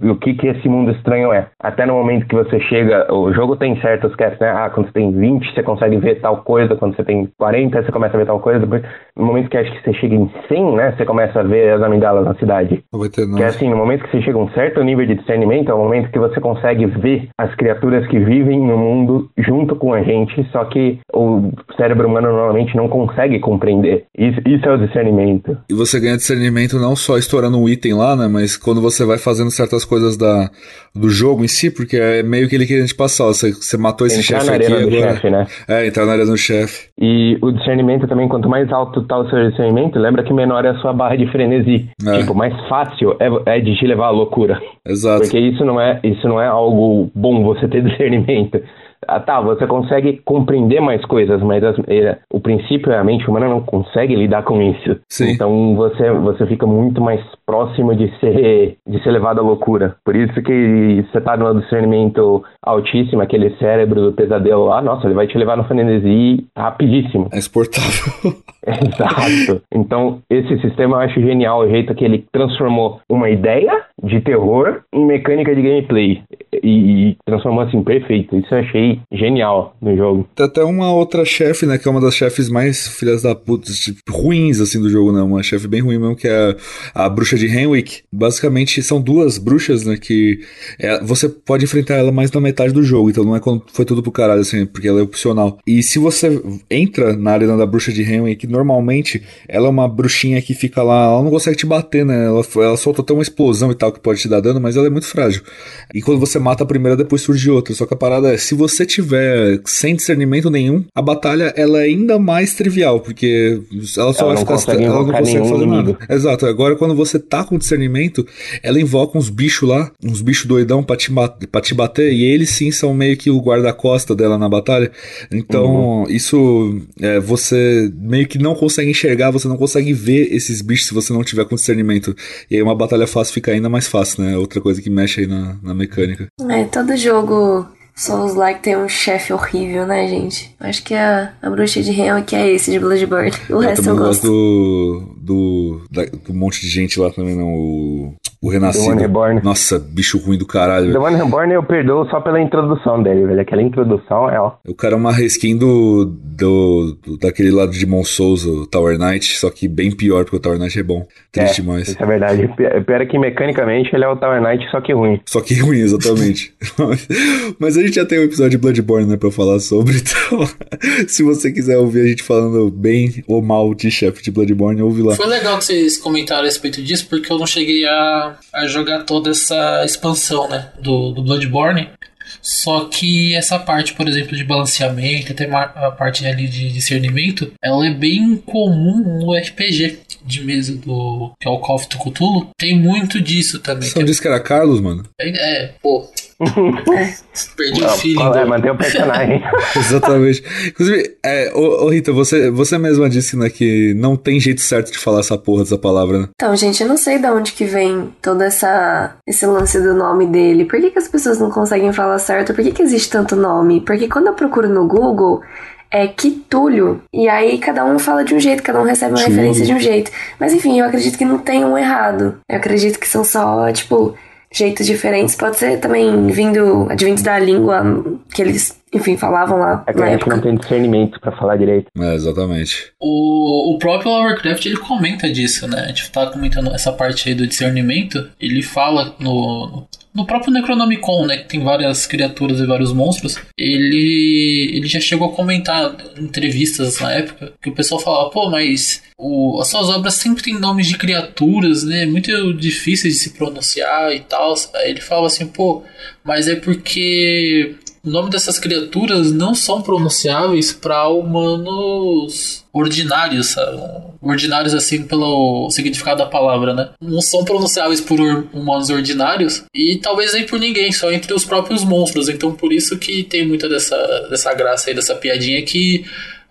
Speaker 2: do que, que esse mundo estranho é. Até no momento que você chega, o jogo tem certos casts, né? Ah, quando você tem 20, você consegue ver tal coisa, quando você tem 40, você começa a ver tal coisa. Depois, no momento que acho que você chega em 100, né? Você começa a ver as amidalas na cidade.
Speaker 1: Vai ter
Speaker 2: é assim, no momento que você chega a um certo nível de discernimento, é o momento que você consegue ver as criaturas que vivem no mundo junto com a gente, só que o cérebro humano normalmente não consegue compreender. Isso, isso é o discernimento.
Speaker 1: E você ganha discernimento não só estourando um item lá, né? Mas quando você vai fazendo certas coisas da, do jogo em si, porque é meio que ele querendo te passar. Você, você matou esse chefe aqui agora.
Speaker 2: Né?
Speaker 1: É, entrar na área do chefe.
Speaker 2: E o discernimento também, quanto mais alto tá o seu discernimento, lembra que menor é a sua barra de frenesi. É. Tipo, mais fácil é, é de te levar à loucura.
Speaker 1: Exato.
Speaker 2: Porque isso não é, isso não é algo bom você ter discernimento. Ah, tá, você consegue compreender mais coisas, mas as, é, o princípio é a mente humana não consegue lidar com isso.
Speaker 1: Sim.
Speaker 2: Então você, você fica muito mais próximo de ser, de ser levado à loucura. Por isso que você tá no discernimento altíssimo, aquele cérebro do pesadelo lá, nossa, ele vai te levar no frenesi rapidíssimo.
Speaker 1: É exportável.
Speaker 2: Exato. Então, esse sistema eu acho genial, o jeito que ele transformou uma ideia de terror em mecânica de gameplay. E, e transformou assim, perfeito. Isso eu achei genial no jogo.
Speaker 1: Tem até uma outra chefe, né, que é uma das chefes mais filhas da puta, tipo, ruins, assim, do jogo, né, uma chefe bem ruim mesmo, que é a, a bruxa de Henwick. Basicamente, são duas bruxas, né, que é, você pode enfrentar ela mais na metade do jogo, então não é quando foi tudo pro caralho, assim, porque ela é opcional. E se você entra na arena da bruxa de Henwick normalmente ela é uma bruxinha que fica lá, ela não consegue te bater, né? Ela, ela solta até uma explosão e tal que pode te dar dano, mas ela é muito frágil. E quando você mata a primeira, depois surge outra. Só que a parada é, se você tiver sem discernimento nenhum, a batalha ela é ainda mais trivial, porque ela só
Speaker 2: Ela
Speaker 1: vai ficar.
Speaker 2: consegue
Speaker 1: Ela não consegue fazer
Speaker 2: inimigo.
Speaker 1: nada. Exato. Agora, quando você tá com discernimento, ela invoca uns bichos lá, uns bichos doidão pra te, pra te bater, e eles sim são meio que o guarda-costa dela na batalha. Então, isso é, você meio que não consegue enxergar, você não consegue ver esses bichos se você não tiver com discernimento. E aí uma batalha fácil fica ainda mais fácil, né? Outra coisa que mexe aí na, na mecânica.
Speaker 4: É, todo jogo Souls-like tem um chefe horrível, né, gente? Acho que a, a bruxa de que é esse de Bloodborne. O
Speaker 1: eu
Speaker 4: resto eu
Speaker 1: gosto
Speaker 4: gosto.
Speaker 1: do, do, da- do monte de gente lá também, não. O, o Renascido.
Speaker 2: The One Reborn.
Speaker 1: Nossa, bicho ruim do caralho.
Speaker 2: The. One Reborn eu perdoo só pela introdução dele, velho. Aquela introdução é, ó.
Speaker 1: O cara é uma reskin do, do, do- daquele lado de Mon Souls, o Tower Knight, só que bem pior, porque o Tower Knight é bom. Triste
Speaker 2: é,
Speaker 1: demais.
Speaker 2: Isso é verdade. Pi- Pior é que mecanicamente ele é o Tower Knight, só que ruim.
Speaker 1: Só que ruim, exatamente. Mas a gente já tem um episódio de Bloodborne, né, pra falar sobre, então se você quiser ouvir a gente falando bem ou mal de chefe de Bloodborne, ouve lá.
Speaker 3: Foi legal que vocês comentaram a respeito disso, porque eu não cheguei a, a jogar toda essa expansão, né, do, do Bloodborne. Só que essa parte, por exemplo, de balanceamento, até a parte ali de discernimento, ela é bem comum no RPG de mesa do que é o Call of Cthulhu. Tem muito disso também.
Speaker 1: Você não disse que era Carlos, mano?
Speaker 3: É, é, pô. Perdi o
Speaker 2: Não, qual é? Manter o personagem.
Speaker 1: Exatamente. Inclusive, é, ô, ô, Rita, você, você mesma disse né, que não tem jeito certo de falar essa porra dessa palavra, né?
Speaker 4: Então, gente, eu não sei de onde que vem todo essa, esse lance do nome dele. Por que, que as pessoas não conseguem falar certo? Por que, que existe tanto nome? Porque quando eu procuro no Google, é Quitulho. E aí cada um fala de um jeito, cada um recebe uma
Speaker 1: Chulo.
Speaker 4: referência de um jeito. Mas enfim, eu acredito que não tem um errado. Eu acredito que são só, tipo, jeitos diferentes. Pode ser também vindo, advindos da língua que eles, enfim, falavam lá
Speaker 2: É que
Speaker 4: na
Speaker 2: a gente
Speaker 4: época.
Speaker 2: não tem discernimento pra falar direito.
Speaker 1: É, exatamente.
Speaker 3: O, o próprio Lovecraft ele comenta disso, né? A gente tá comentando essa parte aí do discernimento. Ele fala no, no próprio Necronomicon, né? Que tem várias criaturas e vários monstros. Ele, ele já chegou a comentar em entrevistas na época que o pessoal falava, pô, mas o, as suas obras sempre têm nomes de criaturas, né? Muito difíceis de se pronunciar e tal. Aí ele fala assim, pô, mas é porque o nome dessas criaturas não são pronunciáveis para humanos ordinários, sabe? Ordinários assim pelo significado da palavra, né? Não são pronunciáveis por or- humanos ordinários e talvez nem por ninguém, só entre os próprios monstros. Então por isso que tem muita dessa, dessa graça aí, dessa piadinha que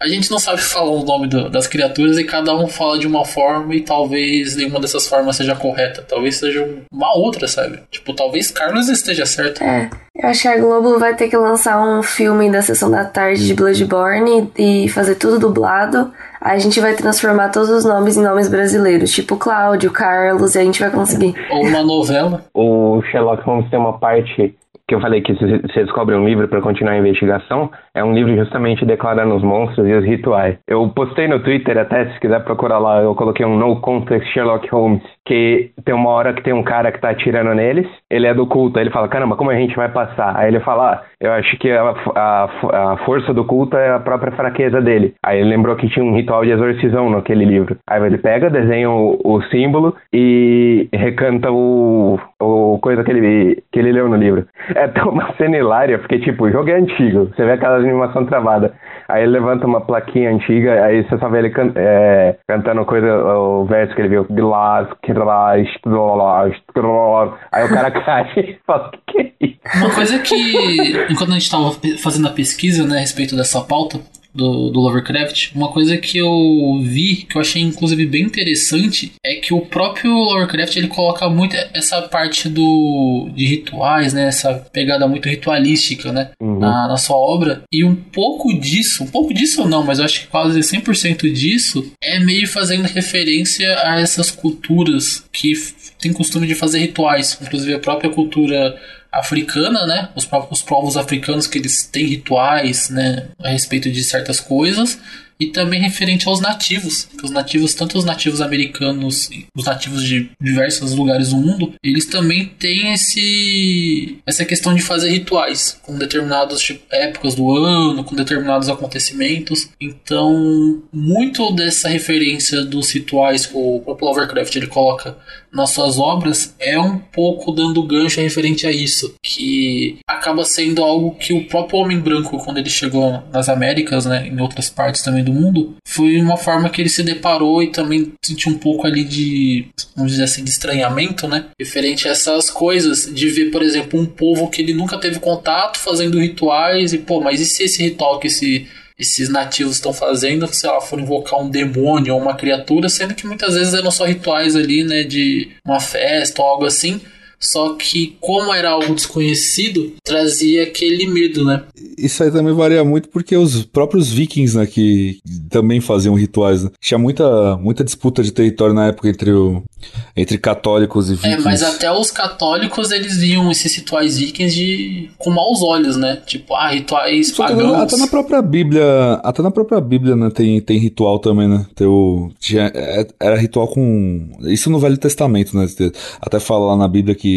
Speaker 3: a gente não sabe falar o nome do- das criaturas e cada um fala de uma forma e talvez nenhuma dessas formas seja correta. Talvez seja uma outra, sabe? Tipo, talvez Carlos esteja certo.
Speaker 4: É, eu acho que a Globo vai ter que lançar um filme da sessão da tarde de Bloodborne e fazer tudo dublado. Aí a gente vai transformar todos os nomes em nomes brasileiros, tipo Cláudio, Carlos, e a gente vai conseguir.
Speaker 3: Ou uma novela.
Speaker 2: O Sherlock Holmes tem uma parte que eu falei que você descobre um livro para continuar a investigação, é um livro justamente declarando os monstros e os rituais. Eu postei no Twitter até, se quiser procurar lá, eu coloquei um No Context Sherlock Holmes, que tem uma hora que tem um cara que tá atirando neles, ele é do culto, aí ele fala, caramba, como a gente vai passar? Aí ele fala, ah, eu acho que a, a, a força do culto é a própria fraqueza dele. Aí ele lembrou que tinha um ritual de exorcisão naquele livro. Aí ele pega, desenha o, o símbolo e recanta o, o coisa que ele, que ele leu no livro. É tão uma cena hilária, porque tipo, o jogo é antigo, você vê aquela animação travada. Aí levanta uma plaquinha antiga, aí você vê ele can, é, cantando coisa, o verso que ele viu. Glass, glass, glass, glass. Aí o cara cai e fala, que é isso?
Speaker 3: Uma coisa que, enquanto a gente estava fazendo a pesquisa né, a respeito dessa pauta do, do Lovecraft, uma coisa que eu vi, que eu achei inclusive bem interessante, é que o próprio Lovecraft ele coloca muito essa parte do de rituais, né, essa pegada muito ritualística, né,
Speaker 2: Uhum.
Speaker 3: na, na sua obra. E um pouco disso, um pouco disso não, mas eu acho que quase 100% disso é meio fazendo referência a essas culturas que têm costume de fazer rituais, inclusive a própria cultura africana, né? Os próprios povos africanos que eles têm rituais, né, a respeito de certas coisas. e também referente aos nativos. Os nativos, tanto os nativos americanos, os nativos de diversos lugares do mundo, eles também têm esse essa questão de fazer rituais com determinadas tipo, épocas do ano, com determinados acontecimentos. Então, muito dessa referência dos rituais que o próprio Lovecraft ele coloca nas suas obras é um pouco dando gancho referente a isso, que acaba sendo algo que o próprio homem branco, quando ele chegou nas Américas, né, em outras partes também do mundo, foi uma forma que ele se deparou e também sentiu um pouco ali de, vamos dizer assim, de estranhamento, né, referente a essas coisas, de ver, por exemplo, um povo que ele nunca teve contato fazendo rituais e, pô, mas e se esse ritual que esse esses nativos estão fazendo, se ela for invocar um demônio ou uma criatura, sendo que muitas vezes eram só rituais ali, né, de uma festa ou algo assim. Só que, como era algo desconhecido, trazia aquele medo, né?
Speaker 1: Isso aí também varia muito porque os próprios vikings, né, que também faziam rituais, né? Tinha muita, muita disputa de território na época entre, o, entre católicos e vikings.
Speaker 3: É, mas até os católicos, eles viam esses rituais vikings de, com maus olhos, né? Tipo, ah, rituais Só pagãos.
Speaker 1: Até na própria Bíblia, até na própria Bíblia, né, tem, tem ritual também, né? Teu, tinha, é, era ritual com... Isso no Velho Testamento, né? Até fala lá na Bíblia que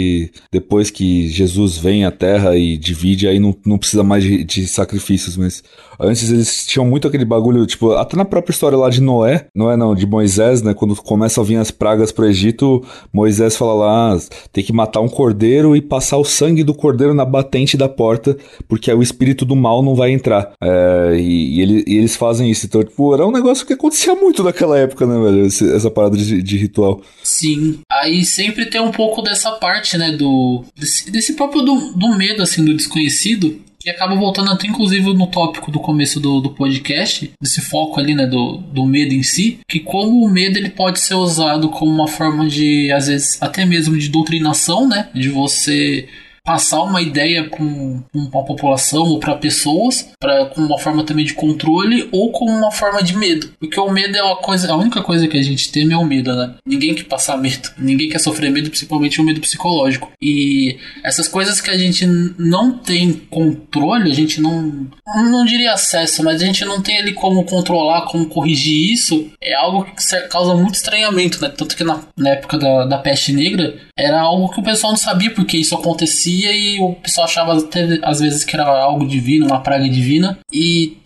Speaker 1: depois que Jesus vem à Terra e divide, aí não, não precisa mais de, de sacrifícios, mas antes eles tinham muito aquele bagulho, tipo, até na própria história lá de Noé, Noé não, de Moisés, né, quando começam a vir as pragas pro Egito, Moisés fala lá, ah, tem que matar um cordeiro e passar o sangue do cordeiro na batente da porta, porque aí o espírito do mal não vai entrar. É, e, e, ele, e, eles fazem isso, então, tipo, era um negócio que acontecia muito naquela época, né, velho, essa parada de, de ritual.
Speaker 3: Sim, aí sempre tem um pouco dessa parte né, do desse, desse próprio do, do, medo, assim, do desconhecido, que acaba voltando até inclusive no tópico do começo do, do podcast, desse foco ali, né, do, do medo em si, que como o medo ele pode ser usado como uma forma de, às vezes, até mesmo de doutrinação, né, de você passar uma ideia para uma população ou para pessoas, para com uma forma também de controle ou como uma forma de medo, porque o medo é uma coisa, a única coisa que a gente teme é o medo, né? Ninguém quer passar medo, ninguém quer sofrer medo, principalmente o medo psicológico. E essas coisas que a gente não tem controle, a gente não não diria acesso, mas a gente não tem ali como controlar, como corrigir isso, é algo que causa muito estranhamento, né? Tanto que na, na época da, da peste negra era algo que o pessoal não sabia porque isso acontecia acontecia e o pessoal achava até às vezes que era algo divino, uma praga divina, e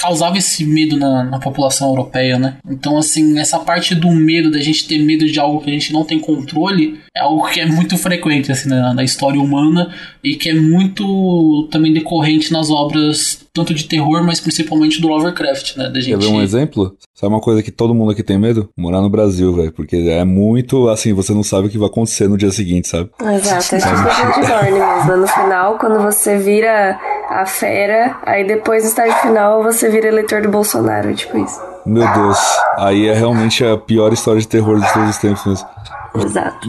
Speaker 3: causava esse medo na, na população europeia, né? Então, assim, essa parte do medo, da gente ter medo de algo que a gente não tem controle, é algo que é muito frequente, assim, na, na história humana e que é muito também decorrente nas obras tanto de terror, mas principalmente do Lovecraft, né? Da gente...
Speaker 1: Quer ver um exemplo? Sabe uma coisa que todo mundo aqui tem medo? Morar no Brasil, velho. Porque é muito, assim, você não sabe o que vai acontecer no dia seguinte, sabe?
Speaker 4: Exato, é tipo de Borne mesmo. No final, quando você vira a fera, aí depois do estágio final você vira eleitor do Bolsonaro, tipo isso.
Speaker 1: Meu Deus, aí é realmente a pior história de terror de todos os tempos mesmo.
Speaker 4: Exato.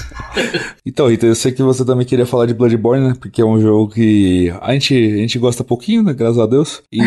Speaker 1: então, Rita, eu sei que você também queria falar de Bloodborne, né? Porque é um jogo que a gente, a gente gosta pouquinho, né? Graças a Deus. E,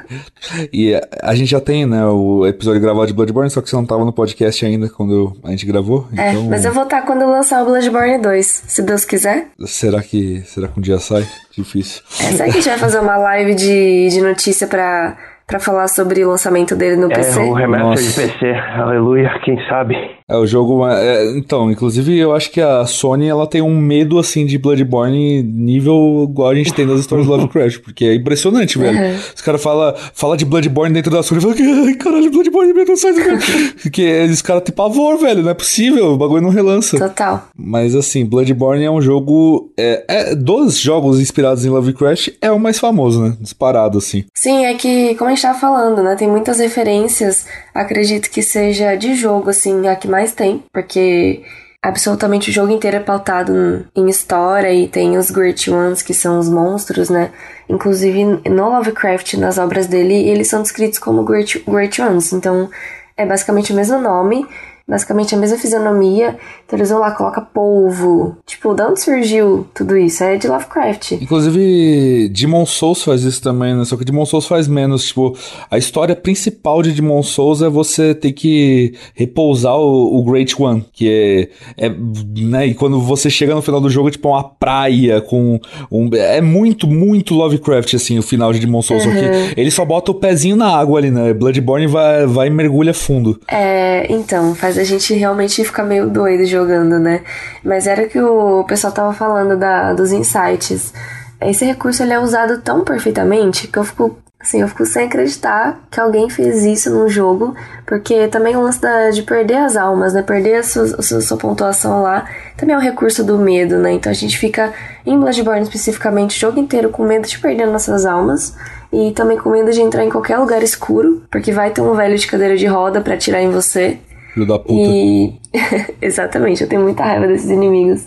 Speaker 1: e a gente já tem, né? O episódio gravado de Bloodborne, só que você não tava no podcast ainda quando a gente gravou.
Speaker 4: É,
Speaker 1: então...
Speaker 4: mas eu vou estar quando lançar o Bloodborne 2, se Deus quiser.
Speaker 1: Será que, será que um dia sai? Difícil.
Speaker 4: É, será que a gente vai fazer uma live de, de notícia pra para falar sobre o lançamento dele no
Speaker 2: é,
Speaker 4: PC.
Speaker 2: É, o remaster de PC, aleluia, quem sabe.
Speaker 1: É, o jogo. É, então, inclusive, eu acho que a Sony ela tem um medo assim de Bloodborne nível igual a gente tem nas histórias do Lovecraft, porque é impressionante, velho. Uhum. Os caras falam fala de Bloodborne dentro da Sony e falam, ai, caralho, Bloodborne, meu Deus, sai Porque os caras têm pavor, velho, não é possível, o bagulho não relança.
Speaker 4: Total.
Speaker 1: Mas assim, Bloodborne é um jogo. É, é, dos jogos inspirados em Lovecraft, é o mais famoso, né? Disparado, assim.
Speaker 4: Sim, é que, como a gente tava falando, né? Tem muitas referências, acredito que seja de jogo, assim, a que mais tem, porque absolutamente o jogo inteiro é pautado em história e tem os Great Ones, que são os monstros, né? Inclusive no Lovecraft, nas obras dele, eles são descritos como Great, Great Ones, então é basicamente o mesmo nome. Basicamente a mesma fisionomia. Então eles vão lá, coloca polvo. Tipo, de onde surgiu tudo isso? É de Lovecraft.
Speaker 1: Inclusive, Demon Souls faz isso também, né? Só que Demon Souls faz menos. Tipo, a história principal de Demon Souls é você ter que repousar o, o Great One, que é, é. né? E quando você chega no final do jogo, é tipo uma praia com. Um, é muito, muito Lovecraft, assim, o final de Demon Souls.
Speaker 4: Uhum.
Speaker 1: Que ele só bota o pezinho na água ali, né? Bloodborne vai, vai e mergulha fundo.
Speaker 4: É, então, faz a gente realmente ficar meio doido jogando, né? Mas era que o pessoal tava falando da, dos insights. Esse recurso ele é usado tão perfeitamente que eu fico Assim, eu fico sem acreditar que alguém fez isso num jogo, porque também o lance da, de perder as almas, né? Perder a sua, a sua, pontuação lá, também é um recurso do medo, né? Então a gente fica, em Bloodborne especificamente, o jogo inteiro com medo de perder nossas almas e também com medo de entrar em qualquer lugar escuro, porque vai ter um velho de cadeira de roda para atirar em você.
Speaker 1: Filho da puta.
Speaker 4: E. Exatamente, eu tenho muita raiva desses inimigos.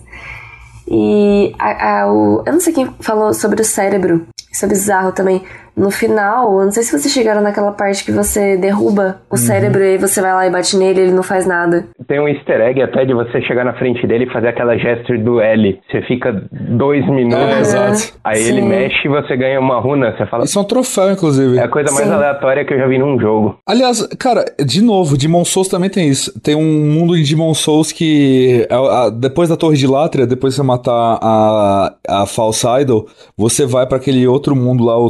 Speaker 4: E a, a, o... eu não sei quem falou sobre o cérebro. Isso é bizarro também. No final, eu não sei se vocês chegaram naquela parte que você derruba o cérebro e aí você vai lá e bate nele e ele não faz nada.
Speaker 2: Tem um easter egg até de você chegar na frente dele e fazer aquela gesture do L. Você fica dois
Speaker 1: É,
Speaker 2: minutos,
Speaker 1: exato.
Speaker 2: aí ele
Speaker 4: Sim.
Speaker 2: mexe e você ganha uma runa. Você fala.
Speaker 1: Isso é um troféu, inclusive.
Speaker 2: É a coisa mais
Speaker 4: Sim.
Speaker 2: aleatória que eu já vi num jogo.
Speaker 1: Aliás, cara, de novo, Demon Souls também tem isso. Tem um mundo de Demon Souls que é a- depois da Torre de Látria, depois que você matar a, a False Idol, você vai pra aquele outro mundo lá, o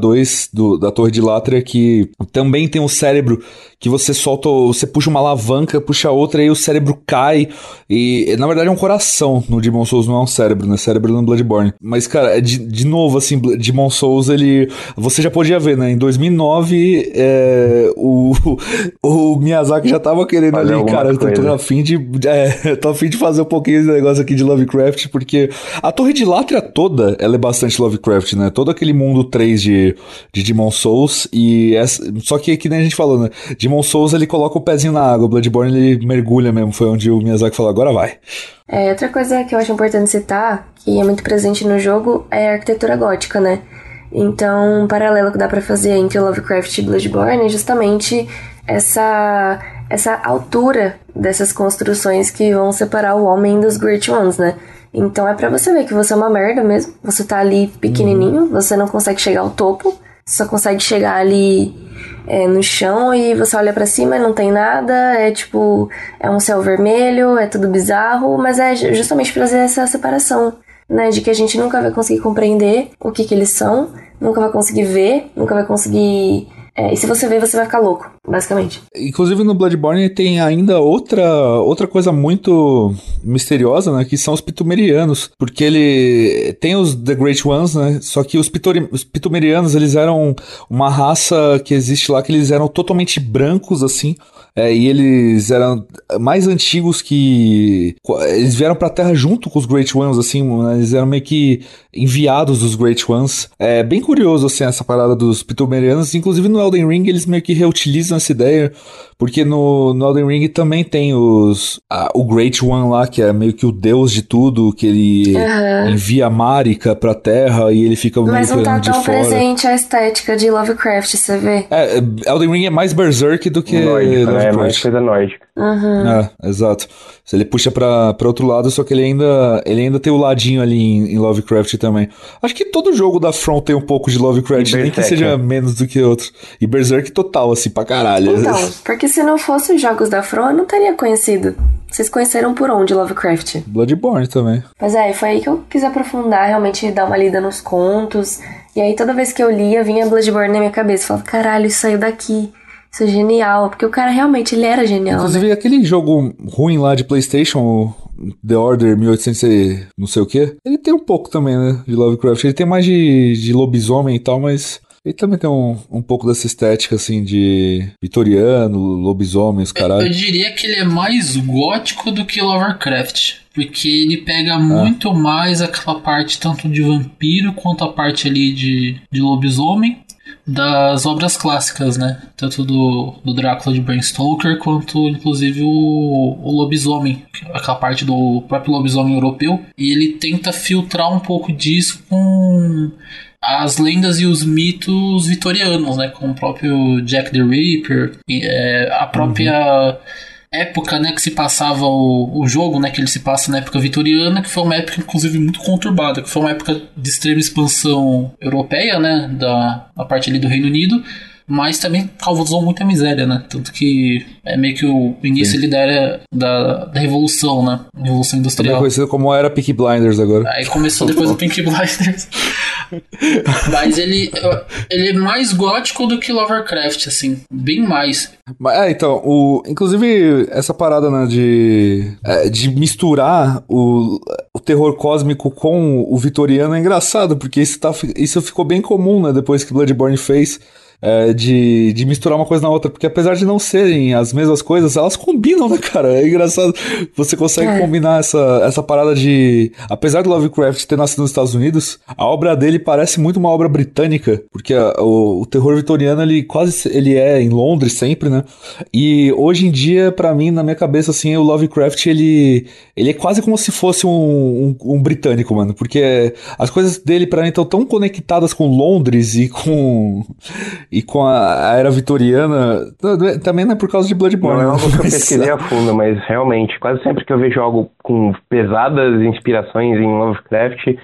Speaker 1: 3/2 do, da Torre de Látria, que também tem um cérebro que você solta, você puxa uma alavanca, puxa outra e o cérebro cai. E na verdade é um coração no Demon Souls, não é um cérebro, né? Cérebro no Bloodborne. Mas, cara, é de, de novo, assim, Demon Souls, ele. Você já podia ver, né? Em 2009, é, o, o Miyazaki já tava querendo
Speaker 2: Fazer
Speaker 1: ali, cara, eu tô,
Speaker 2: coisa.
Speaker 1: afim de. É, tô afim de fazer um pouquinho esse negócio aqui de Lovecraft, porque a Torre de Látria toda, ela é bastante Lovecraft, né? Todo aquele mundo 3 de, de Demon Souls, e essa, só que, que nem a gente falou, né? Demon Souls, ele coloca o pezinho na água, Bloodborne, ele mergulha mesmo, foi onde o Miyazaki falou, agora vai.
Speaker 4: É, outra coisa que eu acho importante citar, que é muito presente no jogo, é a arquitetura gótica, né? Então, um paralelo que dá pra fazer entre Lovecraft e Bloodborne é justamente essa essa altura dessas construções que vão separar o homem dos Great Ones, né? Então é pra você ver que você é uma merda mesmo. Você tá ali pequenininho, você não consegue chegar ao topo, você só consegue chegar ali é, no chão e você olha pra cima e não tem nada, é tipo, é um céu vermelho, é tudo bizarro, mas é ju- justamente pra fazer essa separação, né, de que a gente nunca vai conseguir compreender o que que eles são, nunca vai conseguir ver, nunca vai conseguir, é, e se você ver, você vai ficar louco, basicamente.
Speaker 1: Inclusive no Bloodborne tem ainda outra, outra coisa muito misteriosa, né? Que são os Pitumerianos. Porque ele tem os The Great Ones, né? Só que os, Pitori, os Pitumerianos, eles eram uma raça que existe lá, que eles eram totalmente brancos, assim. É, e eles eram mais antigos que. Eles vieram pra Terra junto com os Great Ones, assim, né? eles eram meio que enviados dos Great Ones. É bem curioso, assim, essa parada dos Pitumerianos. Inclusive no Elden Ring eles meio que reutilizam essa ideia, porque no, no Elden Ring também tem os. a- o Great One lá, que é meio que o deus de tudo, que ele
Speaker 4: Aham.
Speaker 1: envia Marika pra Terra e ele fica meio
Speaker 4: Mas
Speaker 1: que
Speaker 4: não tá tão presente a estética de Lovecraft, você vê?
Speaker 1: É, Elden Ring é mais Berserk do que
Speaker 2: Nórdico, né? É mais coisa nórdica.
Speaker 4: Uhum.
Speaker 1: É, exato. Se ele puxa pra, pra outro lado, só que ele ainda, ele ainda tem o ladinho ali em, em Lovecraft também. Acho que todo jogo da From tem um pouco de Lovecraft,
Speaker 2: E
Speaker 1: nem que seja
Speaker 2: né?
Speaker 1: menos do que outro. E Berserk total, assim, pra caralho.
Speaker 4: Então, porque se não fossem os jogos da From, eu não teria conhecido. Vocês conheceram por onde Lovecraft?
Speaker 1: Bloodborne também.
Speaker 4: Mas é, foi aí que eu quis aprofundar, realmente dar uma lida nos contos. E aí toda vez que eu lia, vinha Bloodborne na minha cabeça. Eu falava, caralho, isso saiu daqui. Isso é genial. Porque o cara realmente, ele era genial. né?
Speaker 1: Inclusive, aquele jogo ruim lá de PlayStation, The Order 1800 e não sei o que, ele tem um pouco também, né, de Lovecraft. Ele tem mais de, de lobisomem e tal, mas ele também tem um, um pouco dessa estética, assim, de vitoriano, lobisomem, os
Speaker 3: Eu
Speaker 1: caralho.
Speaker 3: diria que ele é mais gótico do que Lovecraft. Porque ele pega muito mais aquela parte tanto de vampiro quanto a parte ali de, de lobisomem das obras clássicas, né? Tanto do, do Drácula de Bram Stoker quanto inclusive o, o lobisomem, aquela parte do próprio lobisomem europeu. E ele tenta filtrar um pouco disso com as lendas e os mitos vitorianos, né? Com o próprio Jack the Ripper, e, é, a própria. Época, né, que se passava o, o jogo, né, que ele se passa na época vitoriana, que foi uma época inclusive muito conturbada, que foi uma época de extrema expansão europeia, né, da, da parte ali do Reino Unido, mas também causou muita miséria, né? Tanto que é meio que o início ali da era da, da revolução, né? Revolução industrial.
Speaker 1: Também conhecido como era Peaky Blinders agora.
Speaker 3: Aí começou depois o Pink Blinders. Mas ele, ele é mais gótico do que Lovecraft, assim. Bem mais.
Speaker 1: É, então, o, inclusive essa parada né, de, é, de misturar o, o terror cósmico com o vitoriano é engraçado, porque isso, tá, isso ficou bem comum, né, depois que Bloodborne fez é, de, de misturar uma coisa na outra, porque apesar de não serem as mesmas coisas, elas combinam, né, cara? É engraçado. Você consegue é. combinar essa, essa parada de. Apesar do Lovecraft ter nascido nos Estados Unidos, a obra dele parece muito uma obra britânica, porque a, o, o, terror vitoriano ele quase ele é em Londres sempre, né? E hoje em dia, para mim, na minha cabeça, assim, o Lovecraft ele, ele é quase como se fosse um, um, um britânico, mano, porque as coisas dele para mim estão tão conectadas com Londres e com e com a, a, era vitoriana, também não é por causa de Bloodborne.
Speaker 2: Não é algo que eu pesquisei a fundo, mas realmente, quase sempre que eu vejo algo com pesadas inspirações em Lovecraft,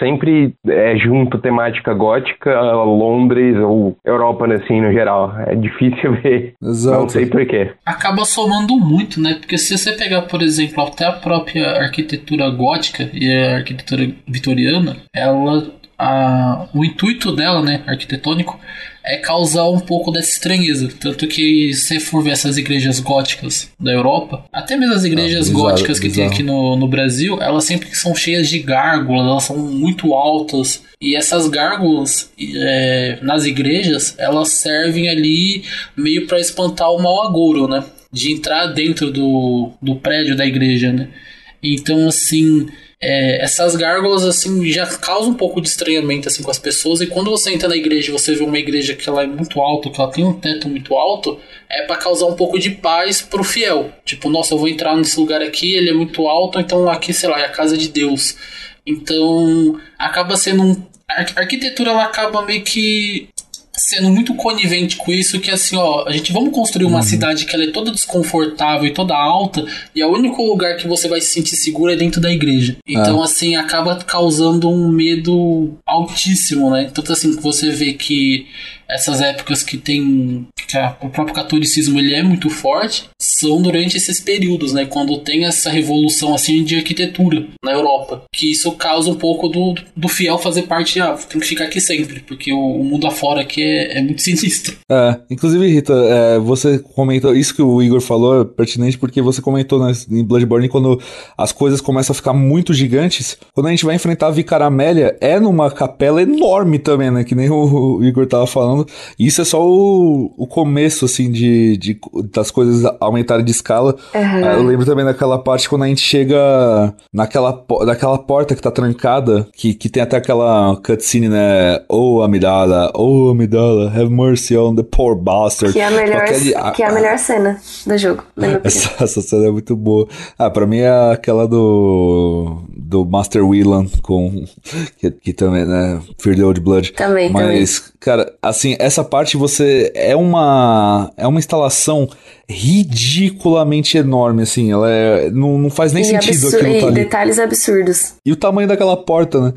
Speaker 2: sempre é junto temática gótica, Londres ou Europa, assim, no geral. É difícil ver. Exato. Não sei porquê.
Speaker 3: Acaba somando muito, né? Porque se você pegar, por exemplo, até a própria arquitetura gótica e a arquitetura vitoriana, ela. A, o intuito dela, né, arquitetônico, é causar um pouco dessa estranheza. Tanto que se for ver essas igrejas góticas da Europa, até mesmo as igrejas ah, góticas que bizarro. tem aqui no, no Brasil, elas sempre são cheias de gárgulas, elas são muito altas. E essas gárgulas é, nas igrejas, elas servem ali meio para espantar o mau agouro, né? De entrar dentro do, do prédio da igreja, né? Então, assim, é, essas gárgulas assim já causam um pouco de estranhamento assim com as pessoas e quando você entra na igreja você vê uma igreja que ela é muito alta que ela tem um teto muito alto é para causar um pouco de paz pro fiel. Tipo nossa eu vou entrar nesse lugar aqui ele é muito alto então aqui sei lá é a casa de Deus. Então acaba sendo um a arquitetura ela acaba meio que sendo muito conivente com isso, que assim, ó, a gente vamos construir uma uhum. cidade que ela é toda desconfortável e toda alta, e o único lugar que você vai se sentir seguro é dentro da igreja. Então, é. assim, acaba causando um medo altíssimo, né? Tanto assim que você vê que essas épocas que tem que a, o próprio catolicismo ele é muito forte são durante esses períodos, né? Quando tem essa revolução assim de arquitetura na Europa, que isso causa um pouco do, do fiel fazer parte, ah, tem que ficar aqui sempre, porque o, o mundo afora aqui é, é, muito sinistro.
Speaker 1: É, inclusive Rita, é, você comentou isso que o Igor falou é pertinente porque você comentou né, em Bloodborne quando as coisas começam a ficar muito gigantes, quando a gente vai enfrentar a Vicar Amélia é numa capela enorme também, né? Que nem o, o Igor tava falando falando. Isso é só o, o começo, assim, de, de, das coisas aumentarem de escala. Uhum. Eu lembro também daquela parte quando a gente chega naquela, naquela porta que tá trancada, que, que tem até aquela cutscene, né? Oh, Amidala, oh, Amidala, have mercy on the poor bastard.
Speaker 4: Que é a melhor, aquele, que é a melhor cena do jogo.
Speaker 1: Essa, essa, cena é muito boa. Ah, pra mim é aquela do, do Master Whelan com. Que, que também, né? Fear the Old Blood.
Speaker 4: Também,
Speaker 1: Mas,
Speaker 4: também.
Speaker 1: cara, assim, assim, essa parte você é uma é uma instalação ridiculamente enorme, assim, ela é, não, não faz nem e sentido aquilo tá ali.
Speaker 4: detalhes absurdos.
Speaker 1: E o tamanho daquela porta, né?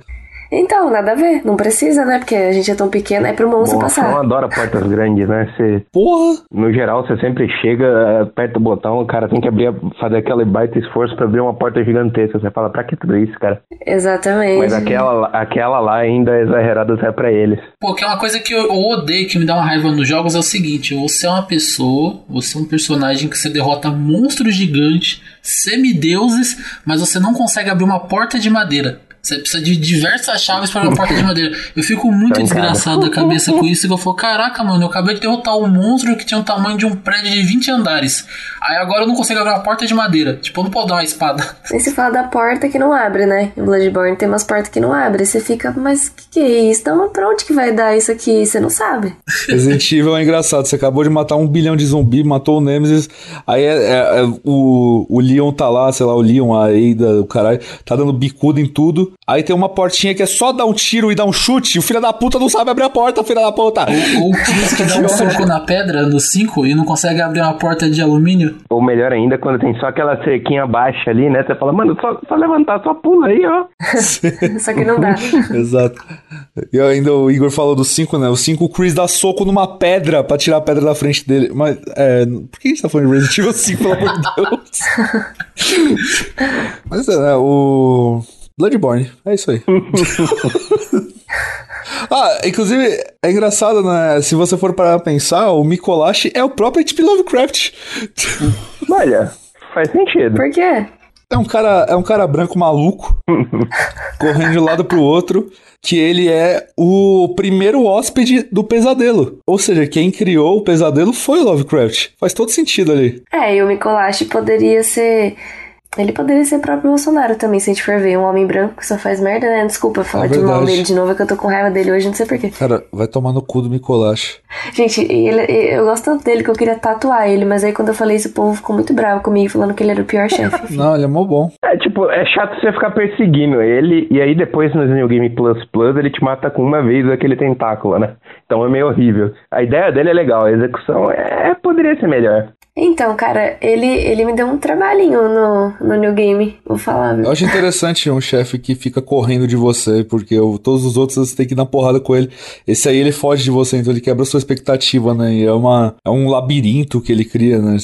Speaker 4: Então, nada a ver. Não precisa, né? Porque a gente é tão pequeno, é pro monstro Bom, passar.
Speaker 2: Eu adoro portas grandes, né? Você,
Speaker 1: Porra!
Speaker 2: No geral, você sempre chega, aperta o botão, o cara tem que abrir, fazer aquele baita esforço pra abrir uma porta gigantesca. Você fala, pra que tudo isso, cara?
Speaker 4: Exatamente.
Speaker 2: Mas aquela, aquela lá ainda é exagerada até pra eles.
Speaker 3: Pô, que é uma coisa que eu odeio, que me dá uma raiva nos jogos, é o seguinte: você é uma pessoa, você é um personagem que você derrota monstros gigantes, semideuses, mas você não consegue abrir uma porta de madeira. Você precisa de diversas chaves para uma porta de madeira. Eu fico muito desgraçado da cabeça com isso. E eu falo, caraca, mano, eu acabei de derrotar um monstro que tinha o tamanho de um prédio de 20 andares. Aí agora eu não consigo abrir uma porta de madeira. Tipo, eu não posso dar uma espada.
Speaker 4: Aí você fala da porta que não abre, né? Em Bloodborne tem umas portas que não abrem. Você fica, mas que que é isso? Então pra onde que vai dar isso aqui? Você não sabe.
Speaker 1: Resident Evil é engraçado. Você acabou de matar um bilhão de zumbi, matou o Nemesis. Aí é, é, é, o, o Leon tá lá, sei lá, o Leon, a Ada, o caralho, tá dando bicudo em tudo. Aí tem uma portinha que é só dar um tiro e dar um chute. O filho da puta não sabe abrir a porta, filho da puta.
Speaker 3: Ou o Chris que dá um soco na pedra no 5 e não consegue abrir uma porta de alumínio.
Speaker 2: Ou melhor ainda, quando tem só aquela cerquinha baixa ali, né? Você fala, mano, só, só levantar, só pula aí, ó.
Speaker 4: Só que não dá.
Speaker 1: Exato. E ainda o Igor falou do 5, né? O 5, o Chris dá soco numa pedra pra tirar a pedra da frente dele. Mas, é, por que a gente tá falando de Resident Evil 5, pelo amor de Deus? Mas é, né? O. Bloodborne, é isso aí. ah, inclusive, é engraçado, né? Se você for parar pra pensar, o Mikolashi é o próprio H.P. Lovecraft.
Speaker 2: Olha, faz sentido.
Speaker 4: Por quê?
Speaker 1: É um cara, é um cara branco maluco, correndo de um lado pro outro, que ele é o primeiro hóspede do pesadelo. Ou seja, quem criou o pesadelo foi o Lovecraft. Faz todo sentido ali.
Speaker 4: É, e o Mikolashi poderia ser. Ele poderia ser o próprio Bolsonaro também, se a gente for ver. Um homem branco que só faz merda, né? Desculpa falar
Speaker 1: É
Speaker 4: de mal dele de novo, é que eu tô com raiva dele hoje, não sei porquê.
Speaker 1: Cara, vai tomar no cu do Mikolashi.
Speaker 4: Gente, ele, eu gosto tanto dele que eu queria tatuar ele, mas aí quando eu falei isso, o povo ficou muito bravo comigo, falando que ele era o pior chefe.
Speaker 1: Não, ele é mó bom.
Speaker 2: É, tipo, é chato você ficar perseguindo ele, e aí depois no New Game Plus Plus ele te mata com uma vez aquele tentáculo, né? Então é meio horrível. A ideia dele é legal, a execução é poderia ser melhor.
Speaker 4: Então, cara, ele, ele me deu um trabalhinho no, no New Game, vou falar, viu?
Speaker 1: Eu acho interessante um chefe que fica correndo de você, porque o- todos os outros você tem que dar porrada com ele. Esse aí ele foge de você, então ele quebra a sua expectativa, né? E é, uma, é um labirinto que ele cria, né?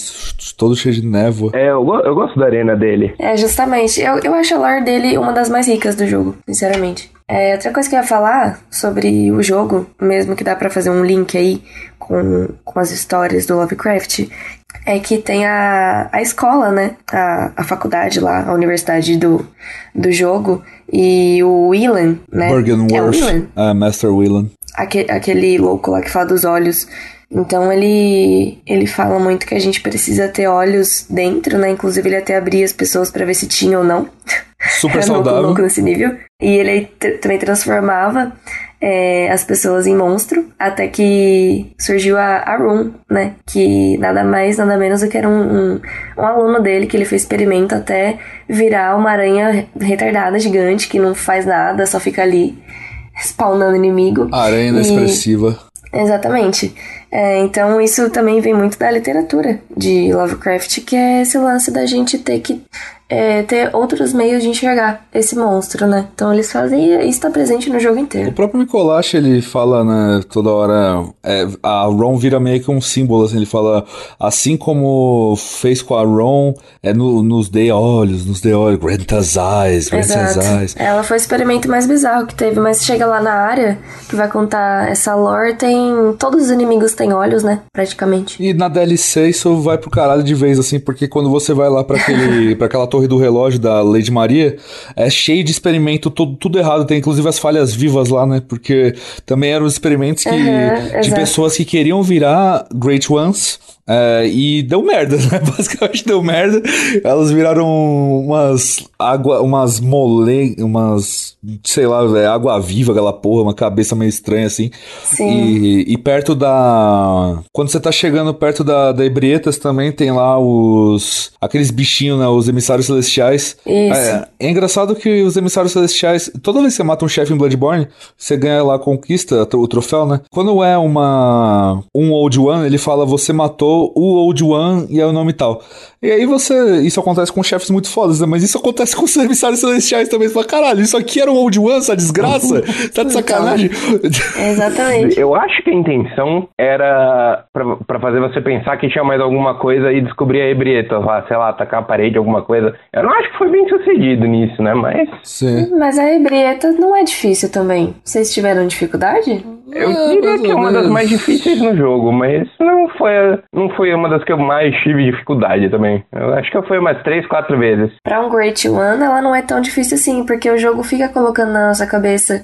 Speaker 1: Todo cheio de névoa.
Speaker 2: É, eu, eu gosto da arena dele.
Speaker 4: É, justamente. Eu, eu acho a lore dele uma das mais ricas do jogo, sinceramente. É, outra coisa que eu ia falar sobre o jogo, mesmo que dá pra fazer um link aí com, com as histórias do Lovecraft, é que tem a, a escola, né? A, a faculdade lá, a universidade do, do jogo. E o Willan, né? É o Willan.
Speaker 1: é, Master Willan.
Speaker 4: Aque- aquele louco lá que fala dos olhos. Então ele ele fala muito que a gente precisa ter olhos dentro, né? Inclusive ele até abria as pessoas pra ver se tinha ou não.
Speaker 1: Super
Speaker 4: Era louco,
Speaker 1: saudável.
Speaker 4: louco nesse nível. E ele também transformava é, as pessoas em monstro, até que surgiu a, a Room, né? Que nada mais, nada menos do que era um, um, um aluno dele que ele fez experimento até virar uma aranha retardada gigante que não faz nada, só fica ali spawnando inimigo.
Speaker 1: Aranha
Speaker 4: E-
Speaker 1: inexpressiva.
Speaker 4: Exatamente. É, então isso também vem muito da literatura de Lovecraft, que é esse lance da gente ter que é, ter outros meios de enxergar esse monstro, né? Então eles fazem e isso tá presente no jogo
Speaker 1: O
Speaker 4: inteiro.
Speaker 1: próprio Mikolashi, ele fala, né, toda hora, é, a Ron vira meio que um símbolo, assim, ele fala, assim como fez com a Ron, é, no- nos dê olhos, nos dê olhos, grant us eyes, grant us eyes.
Speaker 4: Exato. Ela foi o experimento mais bizarro que teve, mas chega lá na área que vai contar essa lore, tem. Todos os inimigos têm olhos, né? Praticamente.
Speaker 1: E na DLC isso vai pro caralho de vez, assim, porque quando você vai lá pra, aquele, pra aquela torre do relógio da Lady Maria, é cheio de experimento, tudo, tudo errado. Tem inclusive as falhas vivas lá, né? Porque também eram os experimentos que,
Speaker 4: Uhum,
Speaker 1: de
Speaker 4: exato.
Speaker 1: pessoas que queriam virar Great Ones. É, e deu merda, né? Basicamente deu merda. Elas viraram umas água, umas mole, umas, sei lá, é, água viva, aquela porra, uma cabeça meio estranha assim.
Speaker 4: Sim.
Speaker 1: E, e perto da. Quando você tá chegando perto da, da Ebrietas também tem lá os. aqueles bichinhos, né? Os emissários celestiais.
Speaker 4: Isso.
Speaker 1: É, é engraçado que os emissários celestiais. Toda vez que você mata um chefe em Bloodborne, você ganha lá a conquista, o troféu, né? Quando é uma. um Old One, ele fala você matou o Old One e é o nome tal. E aí você. Isso acontece com chefes muito fodas, né? Mas isso acontece com os emissários celestiais também. Você fala, caralho, isso aqui era um Old One, essa desgraça? tá de sacanagem?
Speaker 4: Exatamente.
Speaker 2: Eu acho que a intenção era pra, pra fazer você pensar que tinha mais alguma coisa e descobrir a Ebrieta, lá, sei lá, atacar a parede, alguma coisa. Eu não acho que foi bem sucedido nisso, né? Mas
Speaker 1: Sim.
Speaker 4: Mas a Ebrieta não é difícil também. Vocês tiveram dificuldade?
Speaker 2: eu diria que é uma das mais difíceis no jogo, mas não foi, não foi uma das que eu mais tive dificuldade também. Eu acho que eu fui umas três, quatro vezes.
Speaker 4: Pra um Great One, ela não é tão difícil assim, porque o jogo fica colocando na nossa cabeça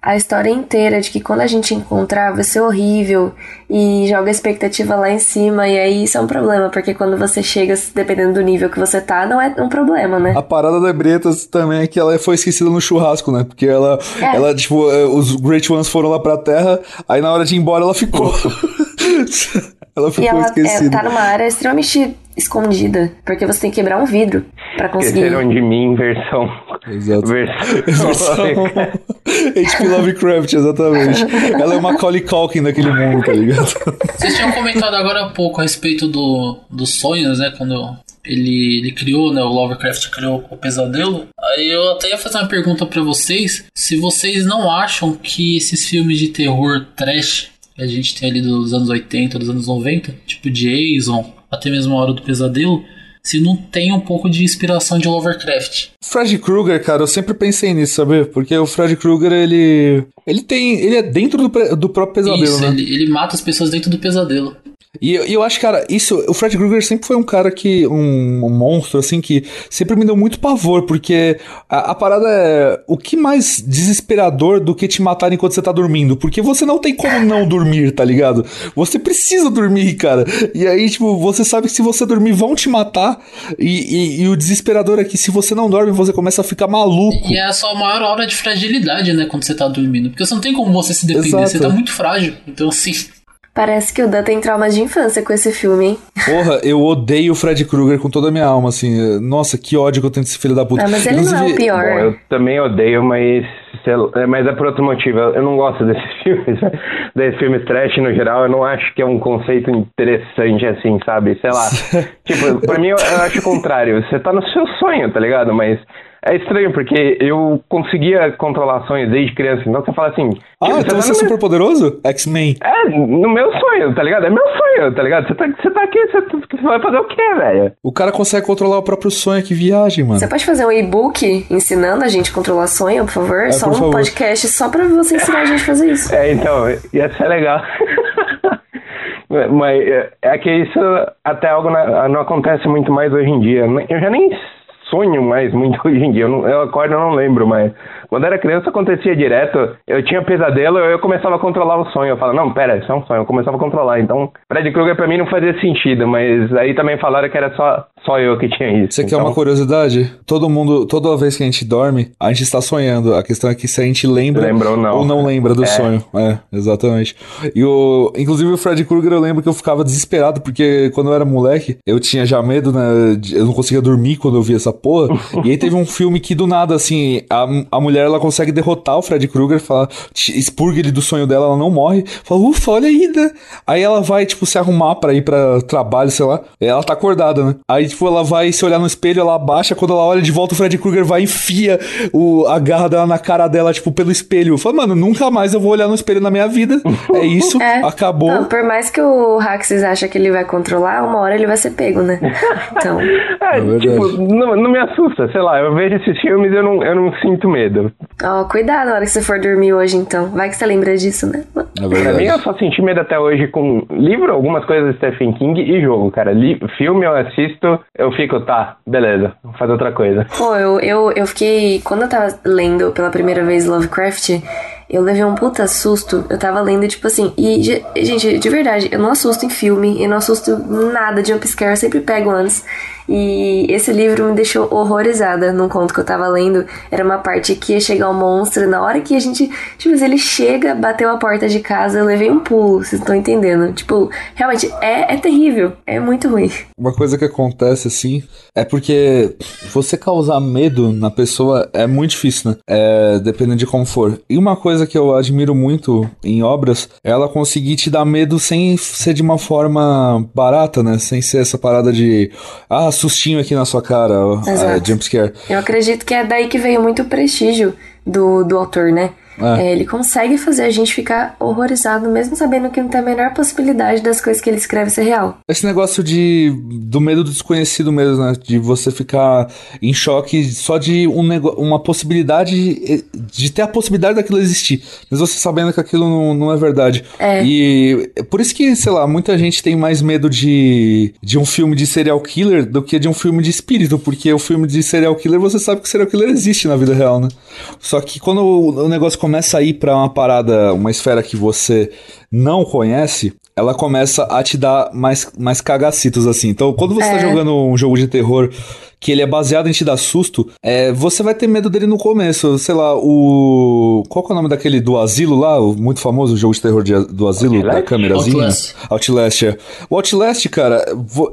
Speaker 4: a história inteira de que quando a gente encontrar vai ser horrível e joga a expectativa lá em cima, e aí isso é um problema, porque quando você chega, dependendo do nível que você tá, não é um problema, né?
Speaker 1: A parada da Ebretas também é que ela foi esquecida no churrasco, né? Porque ela,
Speaker 4: É.
Speaker 1: ela tipo, eh, os Great Ones foram lá pra terra, aí na hora de ir embora ela ficou. ela
Speaker 4: E
Speaker 1: ficou
Speaker 4: ela é,
Speaker 1: esquecida.
Speaker 4: tá numa área extremamente escondida, porque você tem que quebrar um vidro pra conseguir.
Speaker 2: Esqueceram de mim, versão
Speaker 1: Exato.
Speaker 2: Versão.
Speaker 1: H.P. Lovecraft, exatamente. Ela é uma Macaulay Culkin daquele mundo, tá ligado?
Speaker 3: Vocês tinham comentado agora há pouco a respeito do, dos sonhos, né? Quando ele, ele criou, né? O Lovecraft criou o pesadelo. Aí eu até ia fazer uma pergunta para vocês. Se vocês não acham que esses filmes de terror trash a gente tem ali dos anos 80, dos anos 90, tipo Jason, até mesmo a Hora do Pesadelo, se não tem um pouco de inspiração de Lovecraft.
Speaker 1: Fred Krueger, cara, eu sempre pensei nisso, sabe? Porque o Fred Krueger, ele. Ele tem. Ele é dentro do, do próprio pesadelo,
Speaker 3: Isso,
Speaker 1: né?
Speaker 3: ele, ele mata as pessoas dentro do pesadelo.
Speaker 1: E eu, eu acho, cara, isso. O Fred Krueger sempre foi um cara que. Um, um monstro, assim, que sempre me deu muito pavor, porque a, a parada é. O que mais desesperador do que te matar enquanto você tá dormindo? Porque você não tem como não dormir, tá ligado? Você precisa dormir, cara. E aí, tipo, você sabe que se você dormir, vão te matar. E, e- e o desesperador é que se você não dorme, você começa a ficar maluco.
Speaker 3: E é a sua maior hora de fragilidade, né? Quando você tá dormindo. Porque você não tem como você se defender,
Speaker 1: Exato.
Speaker 3: você tá muito frágil. Então, assim.
Speaker 4: Parece que o Dan tem traumas de infância com esse filme, hein?
Speaker 1: Porra, eu odeio o Fred Krueger com toda a minha alma, assim. Nossa, que ódio que eu tenho desse filho da puta.
Speaker 4: Ah, mas ele não é o
Speaker 1: Inclusive-
Speaker 4: pior.
Speaker 2: Bom, eu também odeio, mas, é, mas é por outro motivo. Eu eu não gosto desses filmes, desses filmes trash no geral. Eu não acho que é um conceito interessante assim, sabe? Sei lá. tipo, pra mim eu, eu acho o contrário. Você tá no seu sonho, tá ligado? Mas é estranho, porque eu conseguia controlar sonhos desde criança. Então você fala assim.
Speaker 1: Ah,
Speaker 2: tipo,
Speaker 1: então
Speaker 2: tá
Speaker 1: você é
Speaker 2: no meu-
Speaker 1: super poderoso? X-Men.
Speaker 2: É, no meu sonho, tá ligado? É meu sonho, tá ligado? Você tá, você tá aqui, você, você vai fazer o quê, velho?
Speaker 1: O cara consegue controlar o próprio sonho, que viagem, mano.
Speaker 4: Você pode fazer um e-book ensinando a gente a controlar sonho, por favor? só
Speaker 1: É, por
Speaker 4: um
Speaker 1: favor.
Speaker 4: podcast só pra você ensinar a gente a fazer isso.
Speaker 2: É, então, ia ser legal. Mas é- é que isso até algo na- não acontece muito mais hoje em dia. Eu já nem sonho mais muito hoje em dia. Eu, não- eu acordo e não lembro mais. Quando era criança acontecia direto. Eu tinha pesadelo, eu começava a controlar o sonho. Eu falava, não, pera, isso é um sonho. Eu começava a controlar. Então, Fred Krueger pra mim não fazia sentido, mas aí também falaram que era só, só eu que tinha isso.
Speaker 1: Você quer
Speaker 2: Então,
Speaker 1: uma curiosidade? Todo mundo, toda vez que a gente dorme, a gente está sonhando. A questão é que se a gente lembra,
Speaker 2: Lembra ou não.
Speaker 1: lembra do
Speaker 2: É.
Speaker 1: sonho. É, exatamente. E o, inclusive o Fred Krueger, eu lembro que eu ficava desesperado, porque quando eu era moleque, eu tinha já medo, né? Eu não conseguia dormir quando eu via essa porra. e aí teve um filme que do nada, assim, a, a mulher ela consegue derrotar o Fred Krueger, fala, expurga ele do sonho dela, ela não morre. Fala, ufa, olha aí, né? Aí ela vai, tipo, se arrumar pra ir pra trabalho, sei lá. Ela tá acordada, né? Aí, tipo, ela vai se olhar no espelho, ela abaixa, quando ela olha de volta, o Fred Krueger vai e enfia o, a garra dela na cara dela, tipo, pelo espelho. Fala, mano, nunca mais eu vou olhar no espelho na minha vida. É isso,
Speaker 4: É.
Speaker 1: acabou.
Speaker 4: Não, por mais que o Haxis acha que ele vai controlar, uma hora ele vai ser pego, né? Então,
Speaker 2: É,
Speaker 1: É
Speaker 2: tipo, não, não me assusta, sei lá, eu vejo esses filmes e eu não, eu não sinto medo.
Speaker 4: ó, cuidado na hora que você for dormir hoje, então. Vai que você lembra disso, né?
Speaker 1: É
Speaker 2: Pra mim, eu só senti medo até hoje com livro, algumas coisas do Stephen King e jogo, cara. Li- filme eu assisto, eu fico, tá, beleza, vou fazer outra coisa.
Speaker 4: Pô, eu, eu, eu fiquei. Quando eu tava lendo pela primeira vez Lovecraft, eu levei um puta susto. Eu tava lendo, tipo assim. E, ge- gente, de verdade, eu não assusto em filme, eu não assusto nada de jumpscare, eu sempre pego antes. E esse livro me deixou horrorizada num conto que eu tava lendo. Era uma parte que ia chegar um monstro. Na hora que a gente. Tipo, ele chega, bateu a porta de casa, eu levei um pulo. Vocês estão entendendo? Tipo, realmente, é, é terrível. É muito ruim.
Speaker 1: Uma coisa que acontece assim é porque você causar medo na pessoa é muito difícil, né? É, dependendo de como for. E uma coisa que eu admiro muito em obras é ela conseguir te dar medo sem ser de uma forma barata, né? Sem ser essa parada de ah, sustinho aqui na sua cara, ó,
Speaker 4: Exato.
Speaker 1: é, jumpscare.
Speaker 4: Eu acredito que é daí que veio muito o prestígio do, do autor, né?
Speaker 1: É.
Speaker 4: É, ele consegue fazer a gente ficar horrorizado, mesmo sabendo que não tem a menor possibilidade das coisas que ele escreve ser real.
Speaker 1: Esse negócio de do medo do desconhecido mesmo, né? De você ficar em choque só de um uma possibilidade de ter a possibilidade daquilo existir, mas você sabendo que aquilo não, não é verdade.
Speaker 4: É.
Speaker 1: E por isso que, sei lá, muita gente tem mais medo de, de um filme de serial killer do que de um filme de espírito, porque o filme de serial killer você sabe que o serial killer existe na vida real, né? Só que quando o, o negócio começa a ir pra uma parada, uma esfera que você não conhece, ela começa a te dar mais, mais cagacitos, assim. Então, quando você tá
Speaker 4: É.
Speaker 1: jogando um jogo de terror que ele é baseado em te dar susto, é, você vai ter medo dele no começo. Sei lá, o. Qual que é o nome daquele do asilo lá? O muito famoso jogo de terror de, do asilo,
Speaker 2: Outlast?
Speaker 1: da câmerazinha?
Speaker 3: Outlast.
Speaker 1: Outlast, é. O Outlast, cara,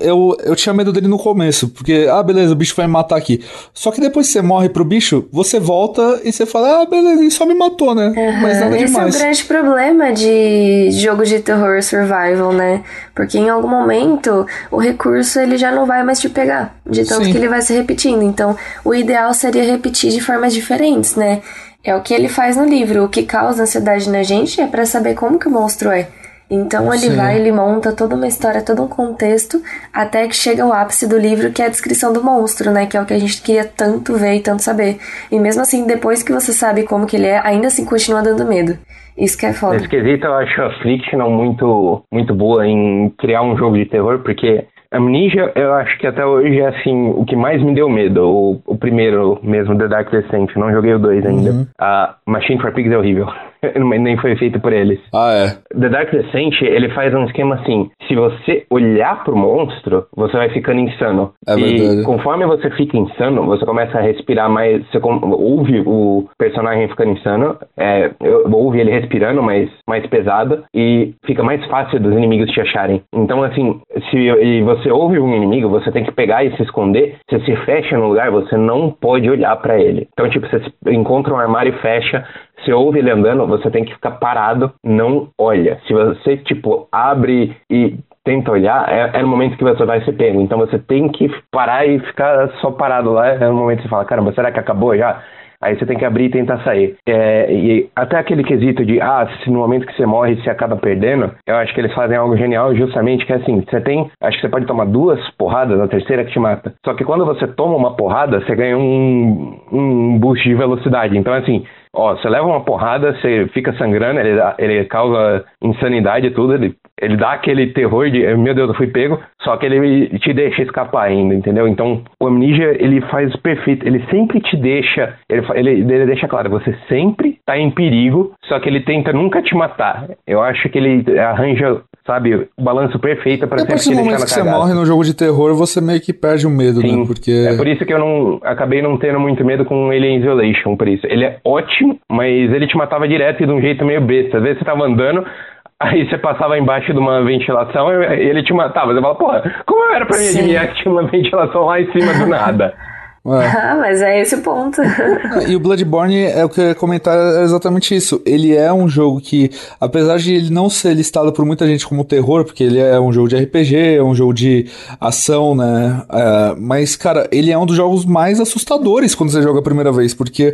Speaker 1: eu, eu tinha medo dele no começo, porque, ah, beleza, o bicho vai me matar aqui. Só que depois que você morre pro bicho, você volta e você fala, ah, beleza, ele só me matou, né? Mas nada
Speaker 4: Esse é o
Speaker 1: demais.
Speaker 4: grande problema de jogo de terror survival, né? Porque em algum momento o recurso ele já não vai mais te pegar, de tanto
Speaker 1: Sim.
Speaker 4: que ele vai se repetindo. Então, o ideal seria repetir de formas diferentes, né? É o que ele faz no livro. O que causa ansiedade na gente é pra saber como que o monstro é. Então ele
Speaker 1: Sim.
Speaker 4: vai, ele monta toda uma história, todo um contexto, até que chega o ápice do livro, que é a descrição do monstro, né? Que é o que a gente queria tanto ver e tanto saber. E mesmo assim, depois que você sabe como que ele é, ainda assim continua dando medo. Isso que é foda.
Speaker 2: Nesse quesito, eu acho a Frictional muito, muito boa em criar um jogo de terror, porque Amnesia, eu acho que até hoje é assim, o que mais me deu medo. O, o primeiro mesmo, The Dark Descent. Não joguei o dois ainda. A Machine for Pigs é horrível. Nem foi feito por eles.
Speaker 1: Ah, é.
Speaker 2: The Dark Descent, ele faz um esquema assim: se você olhar pro monstro, você vai ficando insano.
Speaker 1: É
Speaker 2: e
Speaker 1: verdade.
Speaker 2: conforme você fica insano, você começa a respirar mais. Você ouve o personagem ficando insano, é, eu- ouve ele respirando mais, mais pesado e fica mais fácil dos inimigos te acharem. Então, assim, se e você ouve um inimigo, você tem que pegar e se esconder. Você se fecha no lugar, você não pode olhar pra ele. Então, tipo, você encontra um armário e fecha. Você ouve ele andando, você tem que ficar parado, não olha. Se você, tipo, abre e tenta olhar, é, é no momento que você vai ser pego. Então você tem que parar e ficar só parado lá. É no momento que você fala, caramba, será que acabou já? Aí você tem que abrir e tentar sair. É, e até aquele quesito de, ah, se no momento que você morre você acaba perdendo, eu acho que eles fazem algo genial justamente que é assim, você tem, acho que você pode tomar duas porradas, a terceira que te mata. Só que quando você toma uma porrada, você ganha um, um boost de velocidade. Então assim, Ó, você leva uma porrada, você fica sangrando, ele, ele causa insanidade e tudo, ele, ele dá aquele terror de, meu Deus, eu fui pego, só que ele te deixa escapar ainda, entendeu? Então, o Amnesia, ele faz perfeito, ele sempre te deixa, ele, ele, ele deixa claro, você sempre tá em perigo, só que ele tenta nunca te matar. Eu acho que ele arranja, sabe, o balanço perfeito pra
Speaker 1: E a
Speaker 2: sempre te
Speaker 1: do
Speaker 2: deixar na
Speaker 1: que você morre no jogo de terror, você meio que perde o medo, né?
Speaker 2: Sim,
Speaker 1: Porque.
Speaker 2: é por isso que eu não acabei não tendo muito medo com Alien Isolation, por isso. Ele é ótimo, mas ele te matava direto e de um jeito meio besta. Às vezes você tava andando, aí você passava embaixo de uma ventilação e ele te matava. Você fala, porra, como era pra mim adivinhar que tinha uma ventilação lá em cima do nada?
Speaker 1: É.
Speaker 4: Ah, mas é esse o ponto.
Speaker 1: E o Bloodborne é o que eu ia comentar é exatamente isso. Ele é um jogo que, apesar de ele não ser listado por muita gente como terror, porque ele é um jogo de RPG, é um jogo de ação, né? É, mas, cara, ele é um dos jogos mais assustadores quando você joga a primeira vez, porque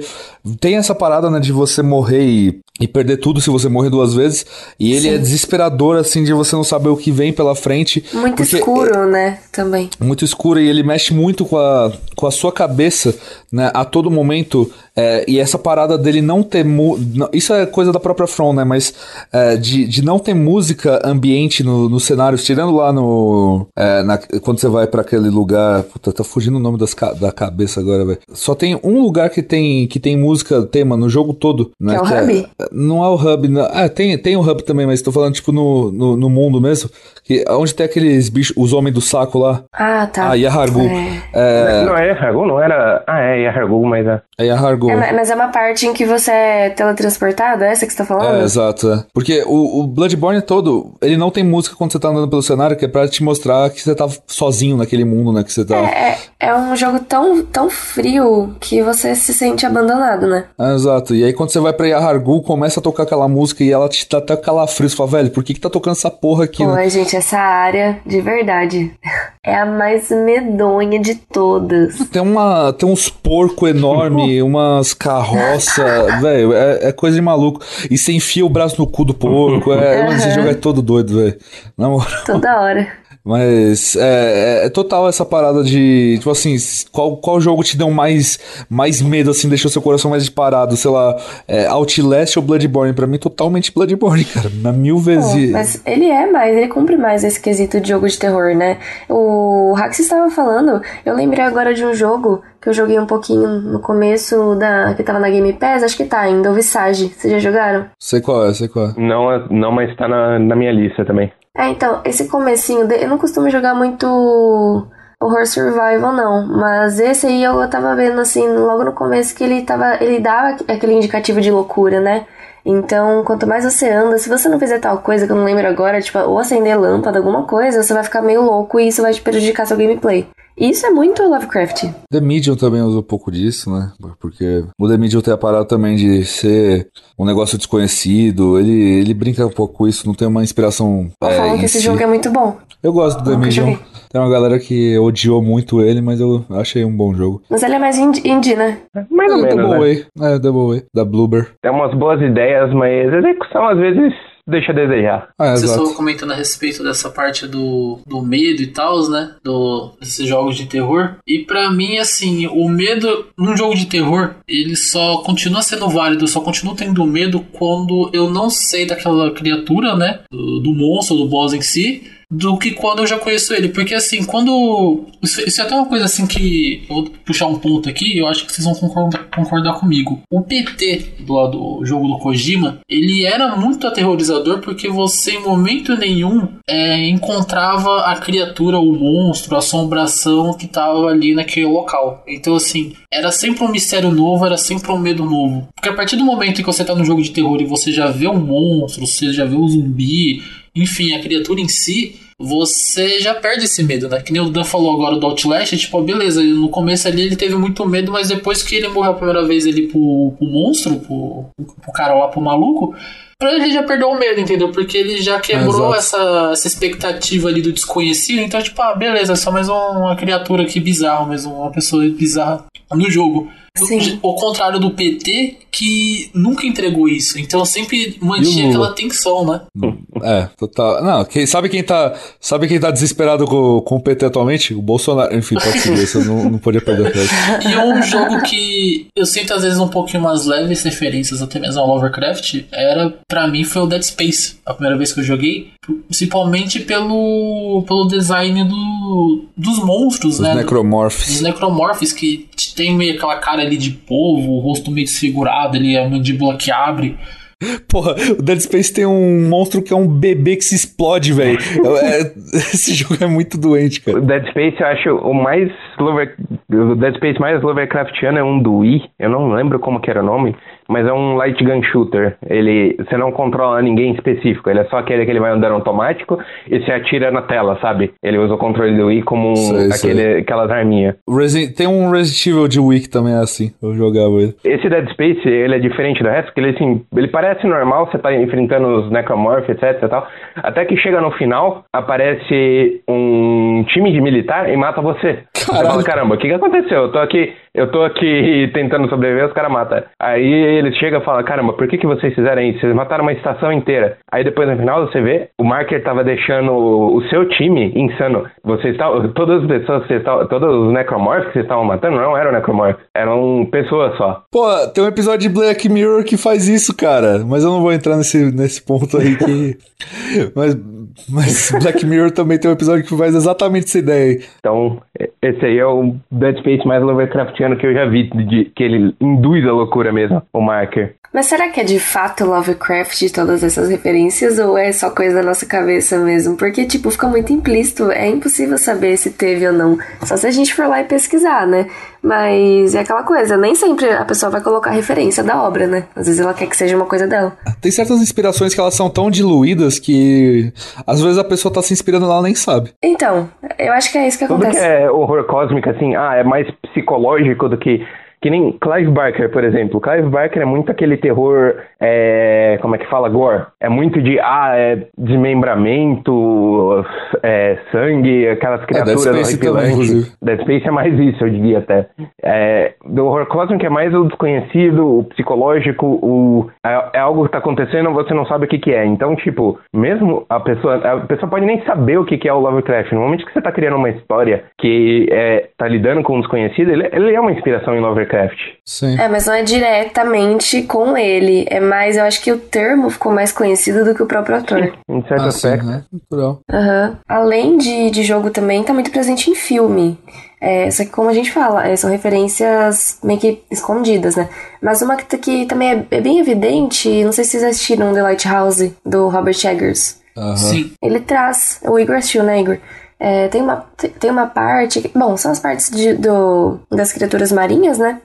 Speaker 1: tem essa parada, né, de você morrer e, e perder tudo se você morrer duas vezes. E ele
Speaker 4: Sim.
Speaker 1: é desesperador, assim, de você não saber o que vem pela frente.
Speaker 4: Muito escuro, né? Também.
Speaker 1: muito escura e ele mexe muito com a, com a sua cabeça, né, a todo momento. é, e essa parada dele não ter. mu- não- Isso é coisa da própria From, né? Mas é, de, de não ter música ambiente no, no cenário, tirando lá no. é, na- quando você vai pra aquele lugar. Puta, tá fugindo o nome das, ca- da cabeça agora, velho. Só tem um lugar que tem, que tem música tema no jogo todo, né?
Speaker 4: Que é o hub?
Speaker 1: não é o hub, não. Ah, tem, tem o hub também, mas tô falando, tipo, no, no, no mundo mesmo. Que, onde tem aqueles bichos, os homens do saco lá.
Speaker 4: Ah, tá.
Speaker 1: Ah, Yahargu.
Speaker 4: É.
Speaker 1: É,
Speaker 2: Não é Yarhargu? Não era... Ah, é Yarhargu, mas é...
Speaker 1: é Yahargu.
Speaker 4: É, ma- mas é uma parte em que você é teletransportado? É essa que você tá falando?
Speaker 1: É, exato. é. Porque o, o Bloodborne todo, ele não tem música quando você tá andando pelo cenário, que é pra te mostrar que você tá sozinho naquele mundo, né? Que você tá.
Speaker 4: É, é, é um jogo tão, tão frio que você se sente abandonado, né?
Speaker 1: É, exato. E aí quando você vai pra Yahargu, começa a tocar aquela música e ela te dá até calafrio. Você fala, velho, por que que tá tocando essa porra aqui,
Speaker 4: Pô,
Speaker 1: né?
Speaker 4: gente, essa área, de verdade, é a mais medonha de todas.
Speaker 1: Tem, uma, tem uns porco enorme, umas carroça, velho, é, é coisa de maluco. E você enfia o braço no cu do porco. É, mano, esse jogo é todo doido, velho. Na moral.
Speaker 4: Toda hora.
Speaker 1: Mas é, é- é total essa parada de, tipo assim, qual, qual jogo te deu mais, mais medo, assim, deixou seu coração mais disparado? Sei lá, é, Outlast ou Bloodborne? Pra mim, totalmente Bloodborne, cara. Na mil vezes.
Speaker 4: mas ele é mais, ele cumpre mais esse quesito de jogo de terror, né? O Rax estava falando, eu lembrei agora de um jogo que eu joguei um pouquinho no começo da. que tava na Game Pass, acho que tá ainda, o Visage. Vocês já jogaram?
Speaker 1: Sei qual é, sei qual é.
Speaker 2: Não, não mas tá na, na minha lista também.
Speaker 4: É, então, esse comecinho, de- eu não costumo jogar muito horror survival, não. Mas esse aí eu tava vendo, assim, logo no começo que ele tava. Ele dava aquele indicativo de loucura, né? Então, quanto mais você anda, se você não fizer tal coisa que eu não lembro agora, tipo, ou acender lâmpada, alguma coisa, você vai ficar meio louco e isso vai te prejudicar seu gameplay. Isso é muito Lovecraft.
Speaker 1: The Medium também usa um pouco disso, né? Porque o The Medium tem a parada também de ser um negócio desconhecido. Ele, ele brinca um pouco com isso, não tem uma inspiração.
Speaker 4: Eu
Speaker 1: é,
Speaker 4: falo que esse
Speaker 1: si.
Speaker 4: jogo é muito bom.
Speaker 1: Eu gosto do The Medium.
Speaker 4: joguei.
Speaker 1: Tem uma galera que odiou muito ele, mas eu achei um bom jogo.
Speaker 4: Mas ele é mais indie, indie né?
Speaker 2: Mais ou
Speaker 1: é,
Speaker 2: menos,
Speaker 1: Double
Speaker 2: né?
Speaker 1: Way. É, Double Way. Da Bloober.
Speaker 2: Tem umas boas ideias, mas a execução às vezes deixa a desejar.
Speaker 1: Ah,
Speaker 3: Vocês estavam comentando a respeito dessa parte do, do medo e tal, né? Do, desses jogos de terror. E pra mim, assim, o medo num jogo de terror, ele só continua sendo válido, eu só continuo tendo medo quando eu não sei daquela criatura, né? Do, do monstro, do boss em si. Do que quando eu já conheço ele. Porque assim, quando. Isso, isso é até uma coisa assim que. Vou puxar um ponto aqui, eu acho que vocês vão concordar, concordar comigo. O PT do lado do jogo do Kojima, ele era muito aterrorizador porque você em momento nenhum é, encontrava a criatura, o monstro, a assombração que tava ali naquele local. Então, assim, era sempre um mistério novo, era sempre um medo novo. Porque a partir do momento em que você tá no jogo de terror e você já vê um monstro, você já vê um zumbi, enfim, a criatura em si, você já perde esse medo, né? Que nem o Dan falou agora do Outlast, tipo, beleza, no começo ali ele teve muito medo, mas depois que ele morreu a primeira vez ali pro, pro monstro, pro, pro cara lá, pro maluco, pra ele já perdeu o medo, entendeu? Porque ele já quebrou
Speaker 1: Exato.
Speaker 3: essa, essa expectativa ali do desconhecido, então, tipo, ah, beleza, é só mais um- uma criatura aqui bizarra mesmo, uma pessoa bizarra no jogo.
Speaker 4: Sim.
Speaker 3: O contrário do PT, que nunca entregou isso. Então sempre mantinha aquela tensão, né?
Speaker 1: É, total. Não, quem, sabe quem tá. Sabe quem tá desesperado com, com o PT atualmente? O Bolsonaro. Enfim, pode seguir, isso eu não, não podia perder a.
Speaker 3: E é um jogo que eu sinto às vezes um pouquinho mais leves referências, até mesmo ao Lovecraft, era, pra mim, foi o Dead Space, a primeira vez que eu joguei. Principalmente pelo, pelo design do, dos monstros,
Speaker 1: Os
Speaker 3: né? Do-
Speaker 1: necromorphs.
Speaker 3: Os necromorphs que tem meio aquela cara ali de polvo, o rosto meio desfigurado, ali, a mandíbula que abre.
Speaker 1: Porra, o Dead Space tem um monstro que é um bebê que se explode, velho. É- esse jogo é muito doente,
Speaker 2: O
Speaker 1: cara.
Speaker 2: Dead Space eu acho o mais Lover... o Dead Space mais Lovecraftiano é um do Wii, eu não lembro como que era o nome, mas é um light gun shooter. Ele você não controla ninguém específico, ele é só aquele que ele vai andando automático e se atira na tela, sabe? Ele usa o controle do Wii como um-
Speaker 1: Sei,
Speaker 2: aquele, aquelas arminhas.
Speaker 1: Tem um Resident Evil de Wii que também é assim. Eu jogava ele.
Speaker 2: Esse Dead Space, ele é diferente do resto, porque ele assim, ele parece normal, você tá enfrentando os necromorphs, etc e tal. Até que chega no final, aparece um time de militar e mata você. Você fala, caramba, o que, que aconteceu? Eu tô aqui, eu tô aqui tentando sobreviver, os caras matam. Aí eles chegam e falam, caramba, por que, que vocês fizeram isso? Vocês mataram uma estação inteira. Aí depois no final você vê, o marker tava deixando o seu time insano. Vocês estavam, todas as pessoas, vocês estavam, todos os necromorphs que vocês estavam matando não eram necromorphs, eram pessoas só.
Speaker 1: Pô, tem um episódio de Black Mirror que faz isso, cara. Mas eu não vou entrar nesse, nesse ponto aí que. mas, mas Black Mirror também tem um episódio que faz exatamente essa ideia aí.
Speaker 2: Então, esse aí é o Dead Space mais Lovecraftiano que eu já vi, de, que ele induz a loucura mesmo, o marker.
Speaker 4: Mas será que é de fato Lovecraft todas essas referências ou é só coisa da nossa cabeça mesmo? Porque, tipo, fica muito implícito, é impossível saber se teve ou não. Só se a gente for lá e pesquisar, né? Mas é aquela coisa, nem sempre a pessoa vai colocar referência da obra, né? Às vezes ela quer que seja uma coisa dela.
Speaker 1: Tem certas inspirações que elas são tão diluídas que às vezes a pessoa tá se inspirando lá e ela nem sabe.
Speaker 4: Então, eu acho que é isso que
Speaker 2: Tudo que
Speaker 4: acontece.
Speaker 2: é horror cósmico, assim, ah, é mais psicológico do que. Que nem Clive Barker, por exemplo. Clive Barker é muito aquele terror, é, como é que fala, gore. É muito de, ah, é desmembramento, é, sangue, aquelas criaturas
Speaker 1: Dead Space também.
Speaker 2: Dead Space é mais isso, eu diria até. É, do horror cósmico é mais o desconhecido, o psicológico, o, é, é algo que tá acontecendo você não sabe o que que é. Então, tipo, mesmo a pessoa, a pessoa pode nem saber o que que é o Lovecraft. No momento que você tá criando uma história que é, tá lidando com o desconhecido, ele, ele é uma inspiração em Lovecraft.
Speaker 1: Sim.
Speaker 4: É, mas não é diretamente com ele. É mais, eu acho que o termo ficou mais conhecido do que o próprio ator.
Speaker 2: Em certo
Speaker 1: Ah, sim,
Speaker 2: aspecto.
Speaker 1: né? Natural.
Speaker 4: Aham. Além de, de jogo também, tá muito presente em filme. É, só que como a gente fala, é, são referências meio que escondidas, né? Mas uma que, tá- que também é, é bem evidente, não sei se vocês assistiram The Lighthouse, do Robert Eggers.
Speaker 1: Aham.
Speaker 3: Sim.
Speaker 4: Ele traz, o Igor assistiu, né, Igor? É, tem, uma, tem uma parte. Bom, são as partes de- do, das criaturas marinhas, né?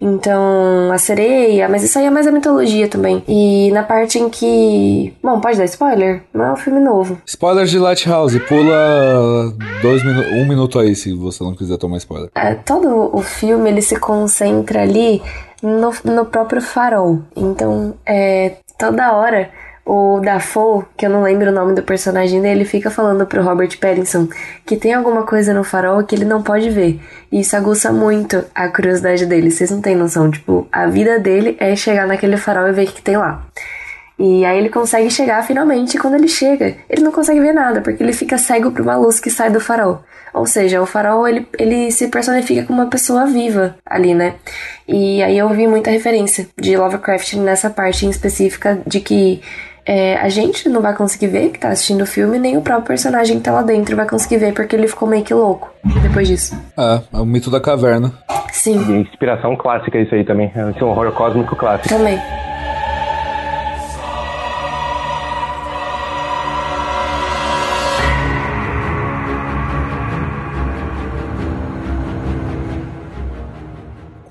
Speaker 4: Então, a sereia, mas isso aí é mais a mitologia também. E na parte em que. Bom, pode dar spoiler? Não é um filme novo.
Speaker 1: Spoilers de Lighthouse, pula dois minu um minuto aí se você não quiser tomar spoiler.
Speaker 4: É, todo o filme ele se concentra ali no, no próprio farol. Então, é, toda hora o Dafoe, que eu não lembro o nome do personagem dele, fica falando pro Robert Pattinson que tem alguma coisa no farol que ele não pode ver. E isso aguça muito a curiosidade dele. Vocês não têm noção, tipo, a vida dele é chegar naquele farol e ver o que, tem lá. E aí ele consegue chegar finalmente, e quando ele chega, ele não consegue ver nada, porque ele fica cego pra uma luz que sai do farol. Ou seja, o farol ele, ele se personifica como uma pessoa viva ali, né? E aí eu vi muita referência de Lovecraft nessa parte em específica de que é, a gente não vai conseguir ver que tá assistindo o filme, nem o próprio personagem que tá lá dentro vai conseguir ver, porque ele ficou meio que louco depois disso.
Speaker 1: É, é o mito da caverna.
Speaker 4: Sim,
Speaker 2: Inspiração clássica isso aí também. Esse é um horror cósmico clássico.
Speaker 4: também.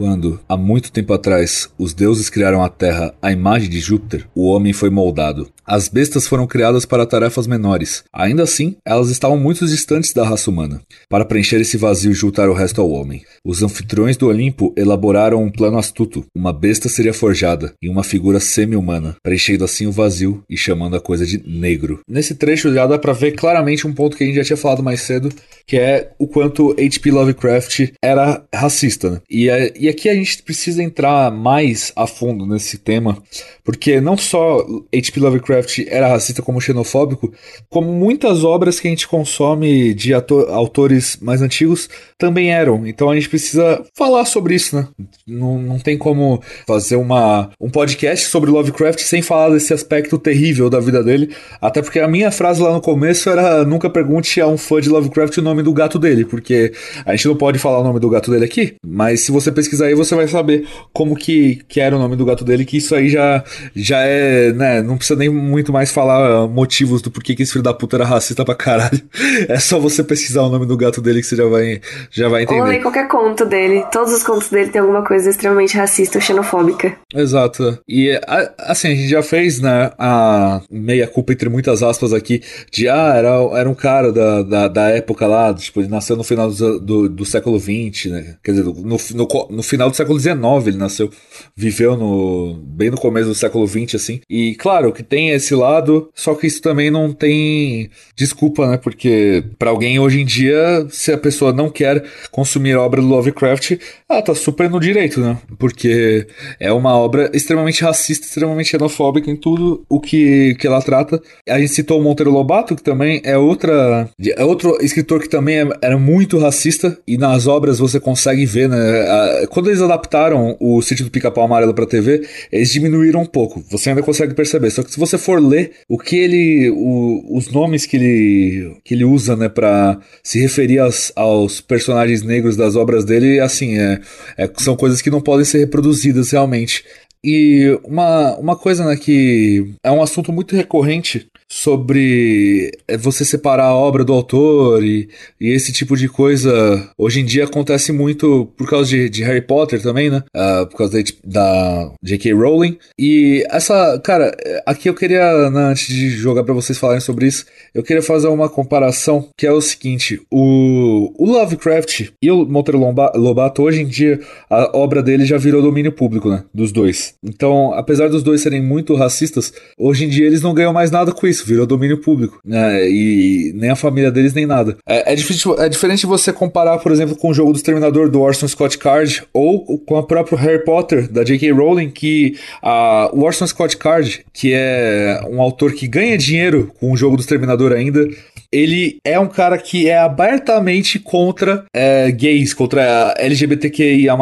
Speaker 1: Quando, há muito tempo atrás, os deuses criaram a Terra à imagem de Júpiter, o homem foi moldado. As bestas foram criadas para tarefas menores. Ainda assim, elas estavam muito distantes da raça humana. Para preencher esse vazio e juntar o resto ao homem, os anfitriões do Olimpo elaboraram um plano astuto. Uma besta seria forjada em uma figura semi-humana, preenchendo assim o vazio e chamando a coisa de negro. Nesse trecho já dá pra ver claramente um ponto que a gente já tinha falado mais cedo, que é o quanto H.P. Lovecraft era racista. Né? E, é- e aqui a gente precisa entrar mais a fundo nesse tema, porque não só H.P. Lovecraft era racista como xenofóbico, como muitas obras que a gente consome de autores mais antigos também eram. Então a gente precisa falar sobre isso, né? Não, não tem como fazer uma, um podcast sobre Lovecraft sem falar desse aspecto terrível da vida dele. Até porque a minha frase lá no começo era: nunca pergunte a um fã de Lovecraft o nome do gato dele, porque a gente não pode falar o nome do gato dele aqui, mas se você pesquisar aí, você vai saber como que, que era o nome do gato dele, que isso aí já, já é, né? Não precisa nem muito mais falar ah, motivos do porquê que esse filho da puta era racista pra caralho. É só você pesquisar o nome do gato dele que você já vai, já vai
Speaker 4: Ou ler
Speaker 1: entender.
Speaker 4: qualquer conto dele. Todos os contos dele tem alguma coisa extremamente racista ou xenofóbica.
Speaker 1: Exato. E assim, a gente já fez, né, a meia culpa entre muitas aspas aqui, de ah, era, era um cara da, da, da época lá, tipo, ele nasceu no final do, do, do século XX, né? Quer dizer, no, no, no final do século XIX ele nasceu, viveu no bem no começo do século XX, assim. E claro que tem esse lado, só que isso também não tem desculpa, né? Porque pra alguém hoje em dia, se a pessoa não quer consumir a obra do Lovecraft, ela tá super no direito, né? Porque é uma obra extremamente racista, extremamente xenofóbica em tudo o que, que ela trata. A gente citou o Monteiro Lobato, que também é outra é outro escritor que também é- era muito racista e nas obras você consegue ver, né? a- Quando eles adaptaram o Sítio do Pica-Pau Amarelo pra TV, eles diminuíram um pouco. Você ainda consegue perceber. Só que se você for ler o que ele o- os nomes que ele que ele usa, né, para se referir aos, aos personagens negros das obras dele, assim, é, é- são coisas que não podem ser reproduzidas realmente. E uma, uma coisa né, que é um assunto muito recorrente sobre é, você separar a obra do autor e, e esse tipo de coisa hoje em dia acontece muito por causa de, de Harry Potter também, né? Ah, por causa da, da J.K. Rowling. E essa, cara, aqui eu queria, né, antes de jogar pra vocês falarem sobre isso, eu queria fazer uma comparação que é o seguinte: o, o Lovecraft e o Monteiro Lobato, hoje em dia, a obra dele já virou domínio público, né? Dos dois. Então, apesar dos dois serem muito racistas, hoje em dia eles não ganham mais nada com isso, virou domínio público. Né? E nem a família deles, nem nada. É, é, difícil, é diferente você comparar, por exemplo, com o jogo do Exterminador do Orson Scott Card ou com a própria Harry Potter da J.K. Rowling, que a, o Orson Scott Card, que é um autor que ganha dinheiro com o jogo do Exterminador ainda, ele é um cara que é abertamente contra é, gays, contra LGBTQIA+.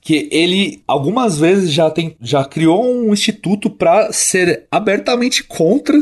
Speaker 1: Que ele, algumas vezes, já, tem, já criou um instituto para ser abertamente contra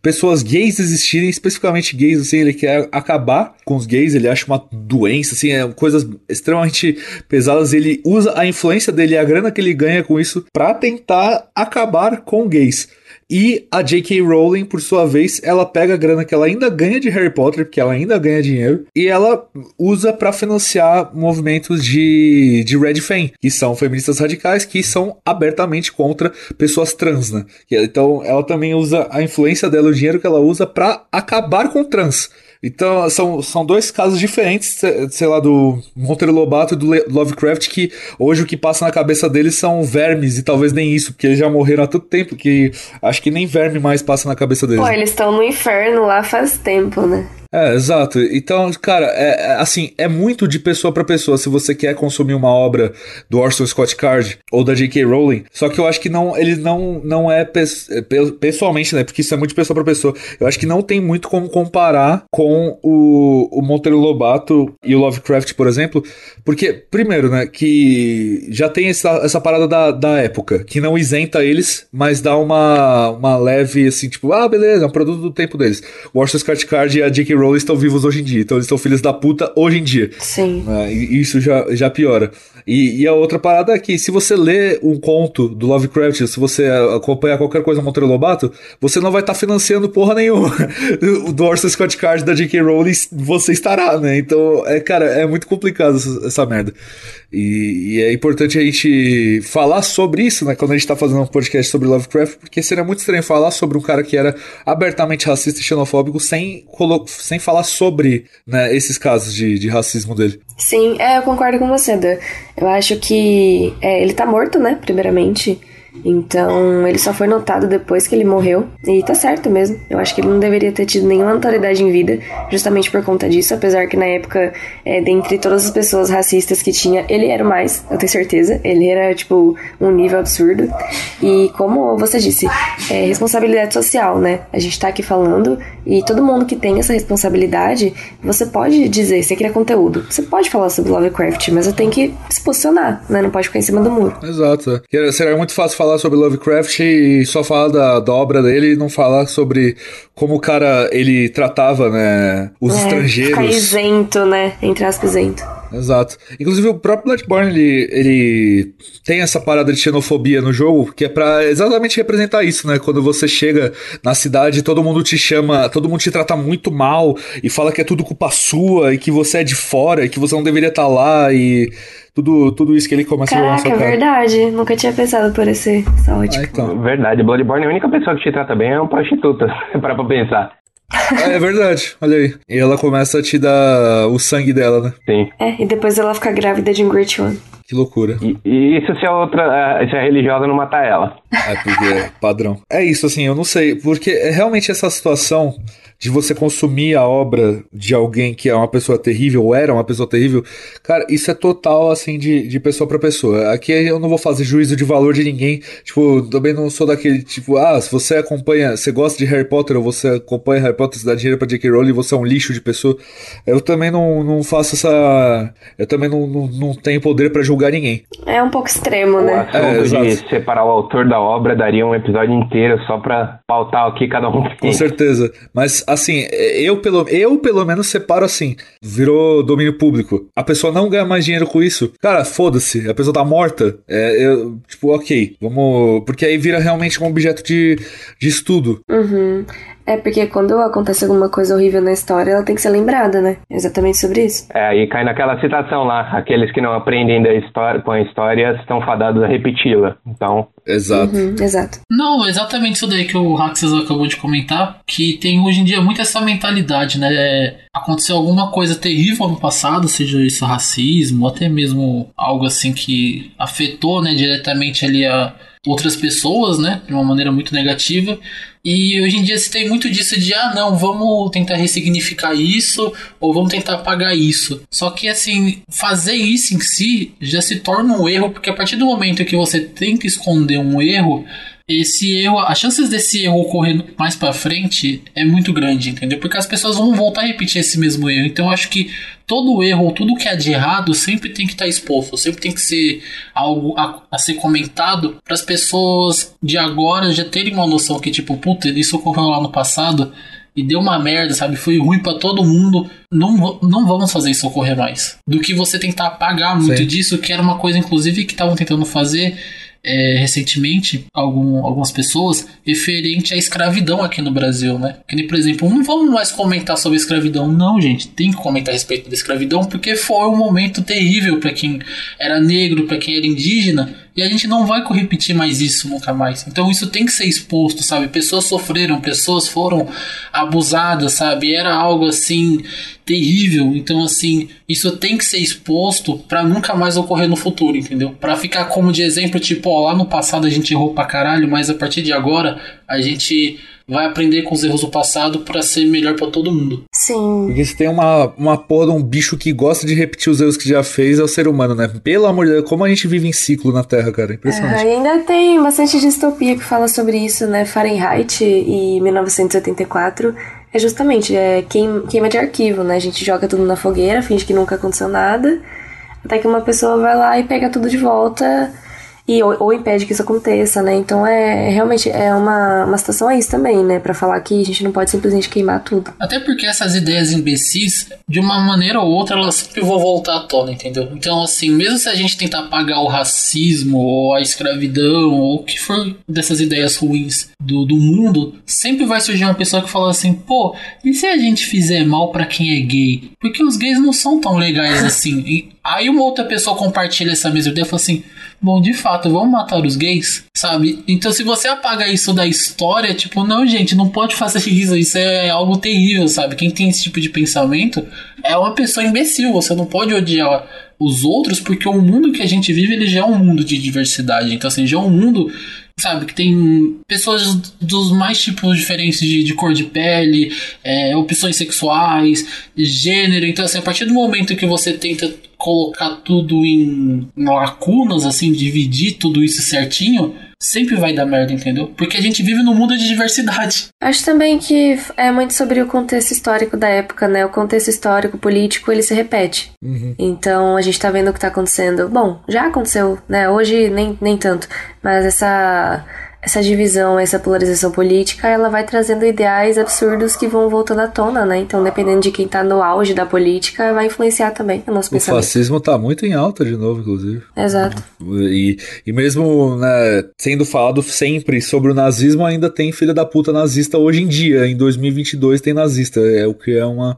Speaker 1: pessoas gays existirem, especificamente gays, assim, ele quer acabar com os gays, ele acha uma doença, assim, é coisas extremamente pesadas, ele usa a influência dele a grana que ele ganha com isso para tentar acabar com gays. E a J.K. Rowling, por sua vez, ela pega a grana que ela ainda ganha de Harry Potter, porque ela ainda ganha dinheiro, e ela usa para financiar movimentos de, de Red Fan, que são feministas radicais que são abertamente contra pessoas trans, né? Então ela também usa a influência dela, o dinheiro que ela usa para acabar com trans. Então, são, são dois casos diferentes, sei lá, do Monteiro Lobato e do Lovecraft, que hoje o que passa na cabeça deles são vermes, e talvez nem isso, porque eles já morreram há tanto tempo que acho que nem verme mais passa na cabeça deles.
Speaker 4: Pô, eles estão no inferno lá faz tempo, né?
Speaker 1: É, exato. Então, cara, é, é, assim, é muito de pessoa para pessoa se você quer consumir uma obra do Orson Scott Card ou da J.K. Rowling. Só que eu acho que não, ele não, não é, é pessoalmente, né? Porque isso é muito de pessoa para pessoa. Eu acho que não tem muito como comparar com o, o Monteiro Lobato e o Lovecraft, por exemplo. Porque, primeiro, né, que já tem essa, essa parada da, da época, que não isenta eles, mas dá uma, uma leve, assim, tipo, ah, beleza, é um produto do tempo deles. O Orson Scott Card e a J.K. Rowling estão vivos hoje em dia. Então eles são filhos da puta hoje em dia.
Speaker 4: Sim.
Speaker 1: E isso já, já piora. E, e, a outra parada é que se você lê um conto do Lovecraft, se você acompanhar qualquer coisa Monteiro Lobato, você não vai estar tá financiando porra nenhuma. do Orson Scott Card da J.K. Rowling, você estará, né? Então, é, cara, é muito complicado essa, essa merda. E, e, é importante a gente falar sobre isso, né? Quando a gente tá fazendo um podcast sobre Lovecraft, porque seria muito estranho falar sobre um cara que era abertamente racista e xenofóbico sem, sem falar sobre né, esses casos de, de racismo dele.
Speaker 4: Sim, é, eu concordo com você, Dan. Eu acho que é, ele tá morto, né? Primeiramente. Então, ele só foi notado depois que ele morreu. E tá certo mesmo. Eu acho que ele não deveria ter tido nenhuma autoridade em vida, justamente por conta disso. Apesar que na época, é, dentre todas as pessoas racistas que tinha, ele era o mais, eu tenho certeza. Ele era, tipo, um nível absurdo. E como você disse, é responsabilidade social, né? A gente tá aqui falando e todo mundo que tem essa responsabilidade, você pode dizer, você cria conteúdo. Você pode falar sobre Lovecraft, mas você tem que se posicionar, né? Não pode ficar em cima do muro.
Speaker 1: Exato. Será muito fácil falar sobre Lovecraft e só falar da, da obra dele e não falar sobre como o cara ele tratava, né, os é, estrangeiros. Ficar
Speaker 4: isento, né? Entre aspas, isento.
Speaker 1: Exato. Inclusive o próprio Bloodborne, ele, ele tem essa parada de xenofobia no jogo, que é para exatamente representar isso, né? Quando você chega na cidade, todo mundo te chama, todo mundo te trata muito mal e fala que é tudo culpa sua e que você é de fora e que você não deveria estar tá lá e tudo, tudo isso que ele começa
Speaker 4: Caraca,
Speaker 1: a
Speaker 4: jogar na sua cara. verdade. Nunca tinha pensado por esse saúde.
Speaker 2: Ah, então. Verdade, Bloodborne, a única pessoa que te trata bem é uma prostituta, para pra pensar.
Speaker 1: É, é verdade, olha aí. E ela começa a te dar o sangue dela, né?
Speaker 2: Sim.
Speaker 4: É, e depois ela fica grávida de um Great One.
Speaker 1: Que loucura.
Speaker 2: E, e isso se a outra, se a religiosa não matar ela.
Speaker 1: É, porque é padrão. É isso, assim, eu não sei. Porque é realmente essa situação de você consumir a obra de alguém que é uma pessoa terrível, ou era uma pessoa terrível, cara, isso é total, assim, de, de pessoa para pessoa. Aqui eu não vou fazer juízo de valor de ninguém, tipo, também não sou daquele, tipo, ah, se você acompanha, você gosta de Harry Potter, ou você acompanha Harry Potter, você dá dinheiro pra J.K. Rowling, você é um lixo de pessoa. Eu também não, não faço essa... Eu também não, não, não tenho poder para julgar ninguém.
Speaker 4: É um pouco extremo, né?
Speaker 2: O assunto é, de separar o autor da obra daria um episódio inteiro só pra pautar aqui cada um.
Speaker 1: Com certeza. Mas, assim, eu pelo, eu pelo menos separo assim. Virou domínio público. A pessoa não ganha mais dinheiro com isso. Cara, foda-se. A pessoa tá morta. É, eu, tipo, ok. Vamos. Porque aí vira realmente um objeto de, de estudo.
Speaker 4: Uhum. É porque quando acontece alguma coisa horrível na história, ela tem que ser lembrada, né? Exatamente sobre isso.
Speaker 2: É, aí cai naquela citação lá: aqueles que não aprendem da história, com a história estão fadados a repeti-la. Então.
Speaker 1: Exato.
Speaker 4: Uhum, exato.
Speaker 3: Não, exatamente isso daí que o Raxas acabou de comentar, que tem hoje em dia muito essa mentalidade, né? É, aconteceu alguma coisa terrível no passado, seja isso racismo, ou até mesmo algo assim que afetou, né, diretamente ali a outras pessoas, né, de uma maneira muito negativa. E hoje em dia se tem muito disso de ah, não, vamos tentar ressignificar isso ou vamos tentar apagar isso. Só que assim, fazer isso em si já se torna um erro, porque a partir do momento que você que esconder um erro, esse erro, as chances desse erro ocorrer mais para frente é muito grande, entendeu? Porque as pessoas vão voltar a repetir esse mesmo erro. Então eu acho que todo erro, tudo que é de errado, sempre tem que estar tá exposto, sempre tem que ser algo a, a ser comentado para as pessoas de agora já terem uma noção que tipo, puta, isso ocorreu lá no passado e deu uma merda, sabe? Foi ruim para todo mundo. Não, não vamos fazer isso ocorrer mais. Do que você tentar apagar muito Sim. disso, que era uma coisa, inclusive, que estavam tentando fazer é, recentemente algum, algumas pessoas referente à escravidão aqui no Brasil, né? Que nem, por exemplo, não vamos mais comentar sobre escravidão, não, gente. Tem que comentar a respeito da escravidão porque foi um momento terrível para quem era negro, para quem era indígena e a gente não vai repetir mais isso nunca mais. Então isso tem que ser exposto, sabe? Pessoas sofreram, pessoas foram abusadas, sabe? Era algo assim terrível. Então assim, isso tem que ser exposto para nunca mais ocorrer no futuro, entendeu? Para ficar como de exemplo, tipo, ó, lá no passado a gente errou pra caralho, mas a partir de agora a gente vai aprender com os erros do passado para ser melhor para todo mundo.
Speaker 4: Sim.
Speaker 1: Porque se tem uma, uma porra de um bicho que gosta de repetir os erros que já fez, é o ser humano, né? Pelo amor de Deus, como a gente vive em ciclo na Terra, cara. Impressionante.
Speaker 4: e ainda tem bastante distopia que fala sobre isso, né? Fahrenheit e 1984 é justamente é queima de arquivo, né? A gente joga tudo na fogueira, finge que nunca aconteceu nada, até que uma pessoa vai lá e pega tudo de volta e ou, ou, impede que isso aconteça, né? Então é realmente é uma, uma situação a isso também, né? Para falar que a gente não pode simplesmente queimar tudo.
Speaker 3: Até porque essas ideias imbecis, de uma maneira ou outra, elas sempre vão voltar à tona, entendeu? Então, assim, mesmo se a gente tentar apagar o racismo ou a escravidão ou o que for dessas ideias ruins do, do mundo, sempre vai surgir uma pessoa que fala assim, pô, e se a gente fizer mal para quem é gay? Porque os gays não são tão legais assim. E aí uma outra pessoa compartilha essa mesma ideia e fala assim, bom, de fato, vamos matar os gays, sabe? Então, se você apaga isso da história, tipo, não, gente, não pode fazer isso, isso é algo terrível, sabe? Quem tem esse tipo de pensamento é uma pessoa imbecil, você não pode odiar os outros, porque o mundo que a gente vive, ele já é um mundo de diversidade, então, assim, já é um mundo sabe? Que tem pessoas dos mais tipos diferentes de, de cor de pele, é, opções sexuais, gênero. Então, assim, a partir do momento que você tenta colocar tudo em lacunas, assim, dividir tudo isso certinho, sempre vai dar merda, entendeu? Porque a gente vive num mundo de diversidade.
Speaker 4: Acho também que é muito sobre o contexto histórico da época, né? O contexto histórico, político, ele se repete. Uhum. Então a gente tá vendo o que tá acontecendo. Bom, já aconteceu, né? Hoje nem, nem tanto. Mas essa essa divisão, essa polarização política, ela vai trazendo ideais absurdos que vão voltando à tona, né? Então, dependendo de quem tá no auge da política, vai influenciar também o nosso o pensamento.
Speaker 1: O fascismo tá muito em alta de novo, inclusive.
Speaker 4: Exato.
Speaker 1: E, e mesmo né, sendo falado sempre sobre o nazismo, ainda tem filha da puta nazista hoje em dia. Em 2022 tem nazista. É o que é uma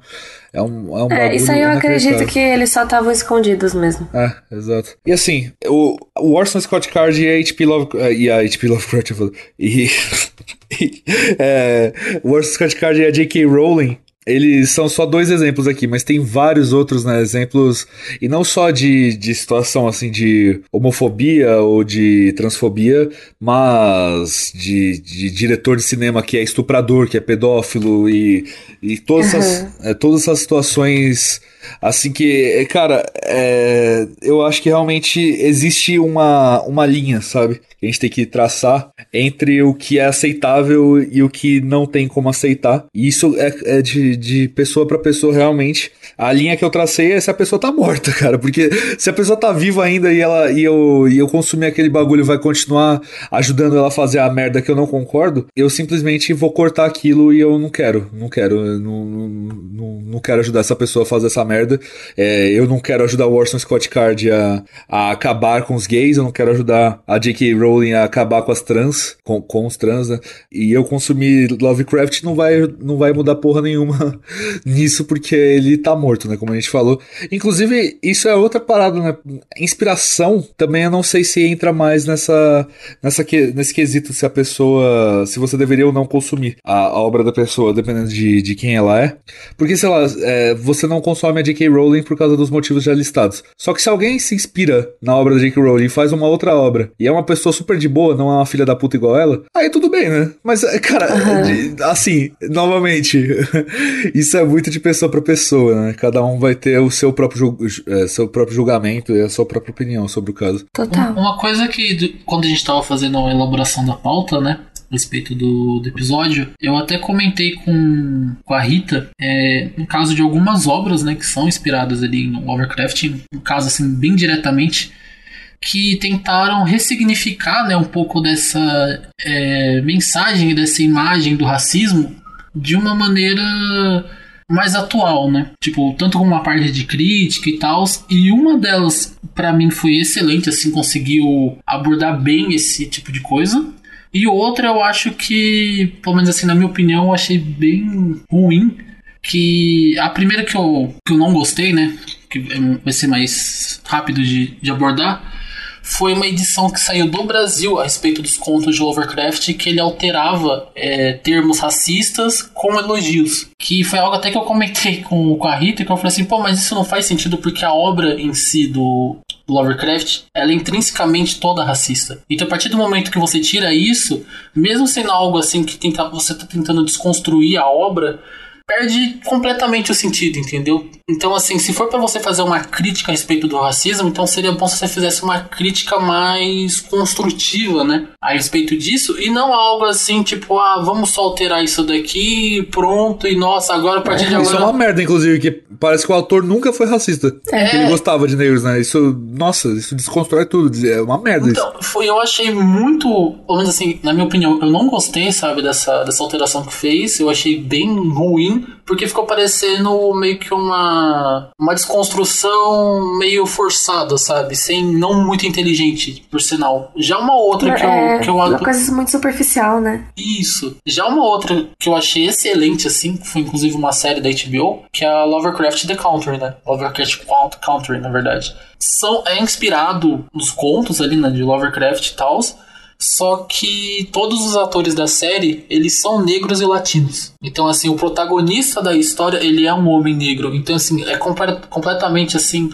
Speaker 1: é um, é um
Speaker 4: é, Isso aí eu acredito que eles só estavam escondidos mesmo.
Speaker 1: É, exato. E assim, o, o Orson Scott Card e a HP Love, e a HP Lovecraft e, e é, o Orson Scott Card e a J.K. Rowling eles são só dois exemplos aqui, mas tem vários outros, né? Exemplos, e não só de, de situação assim de homofobia ou de transfobia, mas de, de diretor de cinema que é estuprador, que é pedófilo e, e todas, uhum. essas, é, todas essas situações Assim que, é, cara, é, eu acho que realmente existe uma, uma linha, sabe? Que a gente tem que traçar entre o que é aceitável e o que não tem como aceitar. E isso é, é de, de pessoa para pessoa realmente. A linha que eu tracei é se a pessoa tá morta, cara. Porque se a pessoa tá viva ainda e, ela, e, eu, e eu consumir aquele bagulho vai continuar ajudando ela a fazer a merda que eu não concordo, eu simplesmente vou cortar aquilo e eu não quero. Não quero. Não, não, não, não quero ajudar essa pessoa a fazer essa merda merda. É, eu não quero ajudar o Orson Scott Card a, a acabar com os gays, eu não quero ajudar a J.K. Rowling a acabar com as trans, com, com os trans, né? E eu consumir Lovecraft não vai, não vai mudar porra nenhuma nisso, porque ele tá morto, né? Como a gente falou. Inclusive, isso é outra parada, né? Inspiração também eu não sei se entra mais nessa, nessa nesse quesito se a pessoa. se você deveria ou não consumir a, a obra da pessoa, dependendo de, de quem ela é. Porque, sei lá, é, você não consome a J.K. Rowling por causa dos motivos já listados. Só que se alguém se inspira na obra da J.K. Rowling e faz uma outra obra e é uma pessoa super de boa, não é uma filha da puta igual ela, aí tudo bem, né? Mas, cara, uhum. assim, novamente, isso é muito de pessoa para pessoa, né? Cada um vai ter o seu próprio, é, seu próprio julgamento e a sua própria opinião sobre o caso.
Speaker 4: Total.
Speaker 3: Uma coisa que, quando a gente tava fazendo a elaboração da pauta, né? Respeito do, do episódio, eu até comentei com, com a Rita, é, no caso de algumas obras, né, que são inspiradas ali no Lovecraft, no caso, assim, bem diretamente, que tentaram ressignificar, né, um pouco dessa é, mensagem, dessa imagem do racismo de uma maneira mais atual, né? Tipo, tanto como uma parte de crítica e tal. E uma delas, para mim, foi excelente, assim, conseguiu abordar bem esse tipo de coisa. E outra, eu acho que, pelo menos assim, na minha opinião, eu achei bem ruim. Que a primeira que eu, que eu não gostei, né? Que vai ser mais rápido de, de abordar foi uma edição que saiu do Brasil a respeito dos contos de Lovecraft que ele alterava é, termos racistas com elogios. Que foi algo até que eu comentei com, com a Rita, que eu falei assim, pô, mas isso não faz sentido porque a obra em si do, do Lovecraft, ela é intrinsecamente toda racista. Então, a partir do momento que você tira isso, mesmo sendo algo assim que tenta, você está tentando desconstruir a obra, perde completamente o sentido, entendeu? Então, assim, se for para você fazer uma crítica a respeito do racismo, então seria bom se você fizesse uma crítica mais construtiva, né? A respeito disso, e não algo assim, tipo, ah, vamos só alterar isso daqui, pronto, e nossa, agora a partir de agora.
Speaker 1: Isso é uma merda, inclusive, que parece que o autor nunca foi racista. É. Ele gostava de negros, né? Isso, nossa, isso desconstrói tudo. É uma merda
Speaker 3: então,
Speaker 1: isso.
Speaker 3: Foi, eu achei muito, pelo menos assim, na minha opinião, eu não gostei, sabe, dessa, dessa alteração que fez. Eu achei bem ruim, porque ficou parecendo meio que uma uma desconstrução meio forçada, sabe? Sem não muito inteligente, por sinal. Já uma outra que
Speaker 4: é,
Speaker 3: eu que eu
Speaker 4: uma coisa muito superficial, né?
Speaker 3: Isso. Já uma outra que eu achei excelente assim, que foi inclusive uma série da HBO, que é a Lovecraft The Country, né? Lovecraft Country, na verdade. São é inspirado nos contos ali, né, de Lovecraft e tal só que todos os atores da série, eles são negros e latinos. Então, assim, o protagonista da história, ele é um homem negro. Então, assim, é completamente, assim,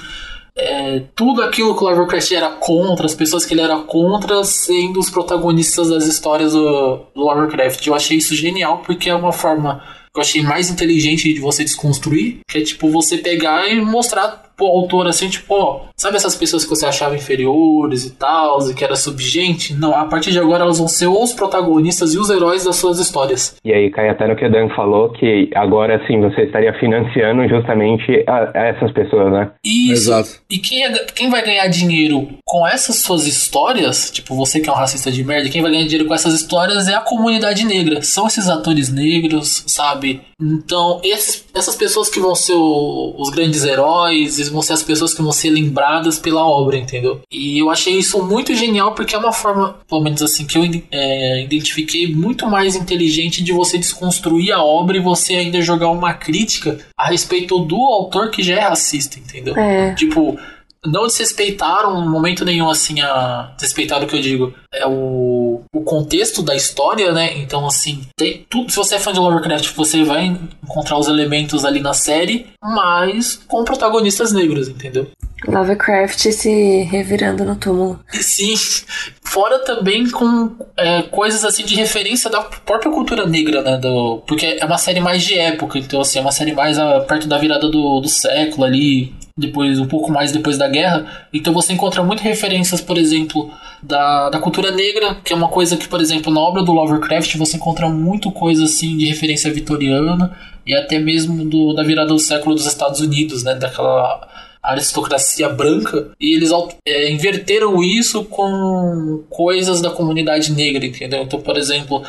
Speaker 3: é, tudo aquilo que o Lovecraft era contra, as pessoas que ele era contra, sendo os protagonistas das histórias do, do Lovecraft. Eu achei isso genial, porque é uma forma que eu achei mais inteligente de você desconstruir, que é, tipo, você pegar e mostrar pro autor assim, tipo, ó, sabe essas pessoas que você achava inferiores e tal, e que era subgente? Não, a partir de agora elas vão ser os protagonistas e os heróis das suas histórias.
Speaker 2: E aí cai até no que o Dan falou, que agora sim você estaria financiando justamente a, a essas pessoas, né?
Speaker 3: Isso. Exato. E quem, é, quem vai ganhar dinheiro com essas suas histórias, tipo, você que é um racista de merda, quem vai ganhar dinheiro com essas histórias é a comunidade negra. São esses atores negros, sabe? Então, esses, essas pessoas que vão ser o, os grandes heróis, vão ser as pessoas que vão ser lembradas pela obra, entendeu? E eu achei isso muito genial porque é uma forma, pelo menos assim, que eu é, identifiquei muito mais inteligente de você desconstruir a obra e você ainda jogar uma crítica a respeito do autor que já é racista, entendeu?
Speaker 4: É.
Speaker 3: Tipo, não desrespeitaram em momento nenhum, assim, a. Desrespeitaram o que eu digo. É o, o contexto da história, né? Então, assim, tem tudo. Se você é fã de Lovecraft, você vai encontrar os elementos ali na série, mas com protagonistas negros, entendeu?
Speaker 4: Lovecraft se revirando no túmulo.
Speaker 3: Sim, fora também com é, coisas assim de referência da própria cultura negra, né? Do, porque é uma série mais de época, então assim, é uma série mais a, perto da virada do, do século ali, depois um pouco mais depois da guerra. Então você encontra muitas referências, por exemplo, da, da cultura negra, que é uma coisa que, por exemplo, na obra do Lovecraft você encontra muito coisa assim de referência vitoriana e até mesmo do, da virada do século dos Estados Unidos, né? Daquela aristocracia branca e eles é, inverteram isso com coisas da comunidade negra, entendeu? Então, por exemplo,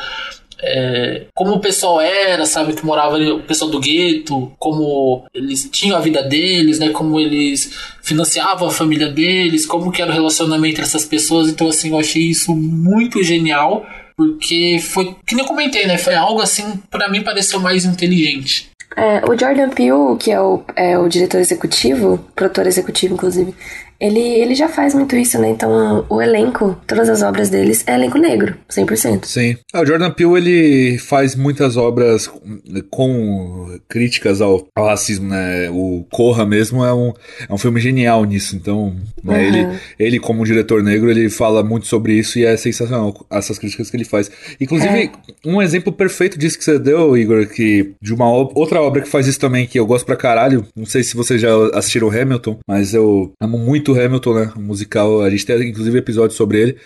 Speaker 3: é, como o pessoal era, sabe, que morava ali, o pessoal do gueto, como eles tinham a vida deles, né, como eles financiavam a família deles, como que era o relacionamento entre essas pessoas. Então, assim, eu achei isso muito genial, porque foi, que nem eu comentei, né, foi algo assim, para mim pareceu mais inteligente.
Speaker 4: É, o Jordan Peele, que é o, é o diretor executivo, produtor executivo, inclusive, ele, ele já faz muito isso, né? Então, o elenco, todas as obras deles é elenco negro, 100%.
Speaker 1: Sim. Ah, o Jordan Peele, ele faz muitas obras com críticas ao, ao racismo, né? O Corra mesmo é um, é um filme genial nisso. Então, né, uhum. ele, ele, como diretor negro, ele fala muito sobre isso e é sensacional essas críticas que ele faz. Inclusive, é. um exemplo perfeito disso que você deu, Igor, que de uma outra obra que faz isso também, que eu gosto pra caralho. Não sei se vocês já assistiram Hamilton, mas eu amo muito Hamilton, né? O musical, a gente tem inclusive episódio sobre ele.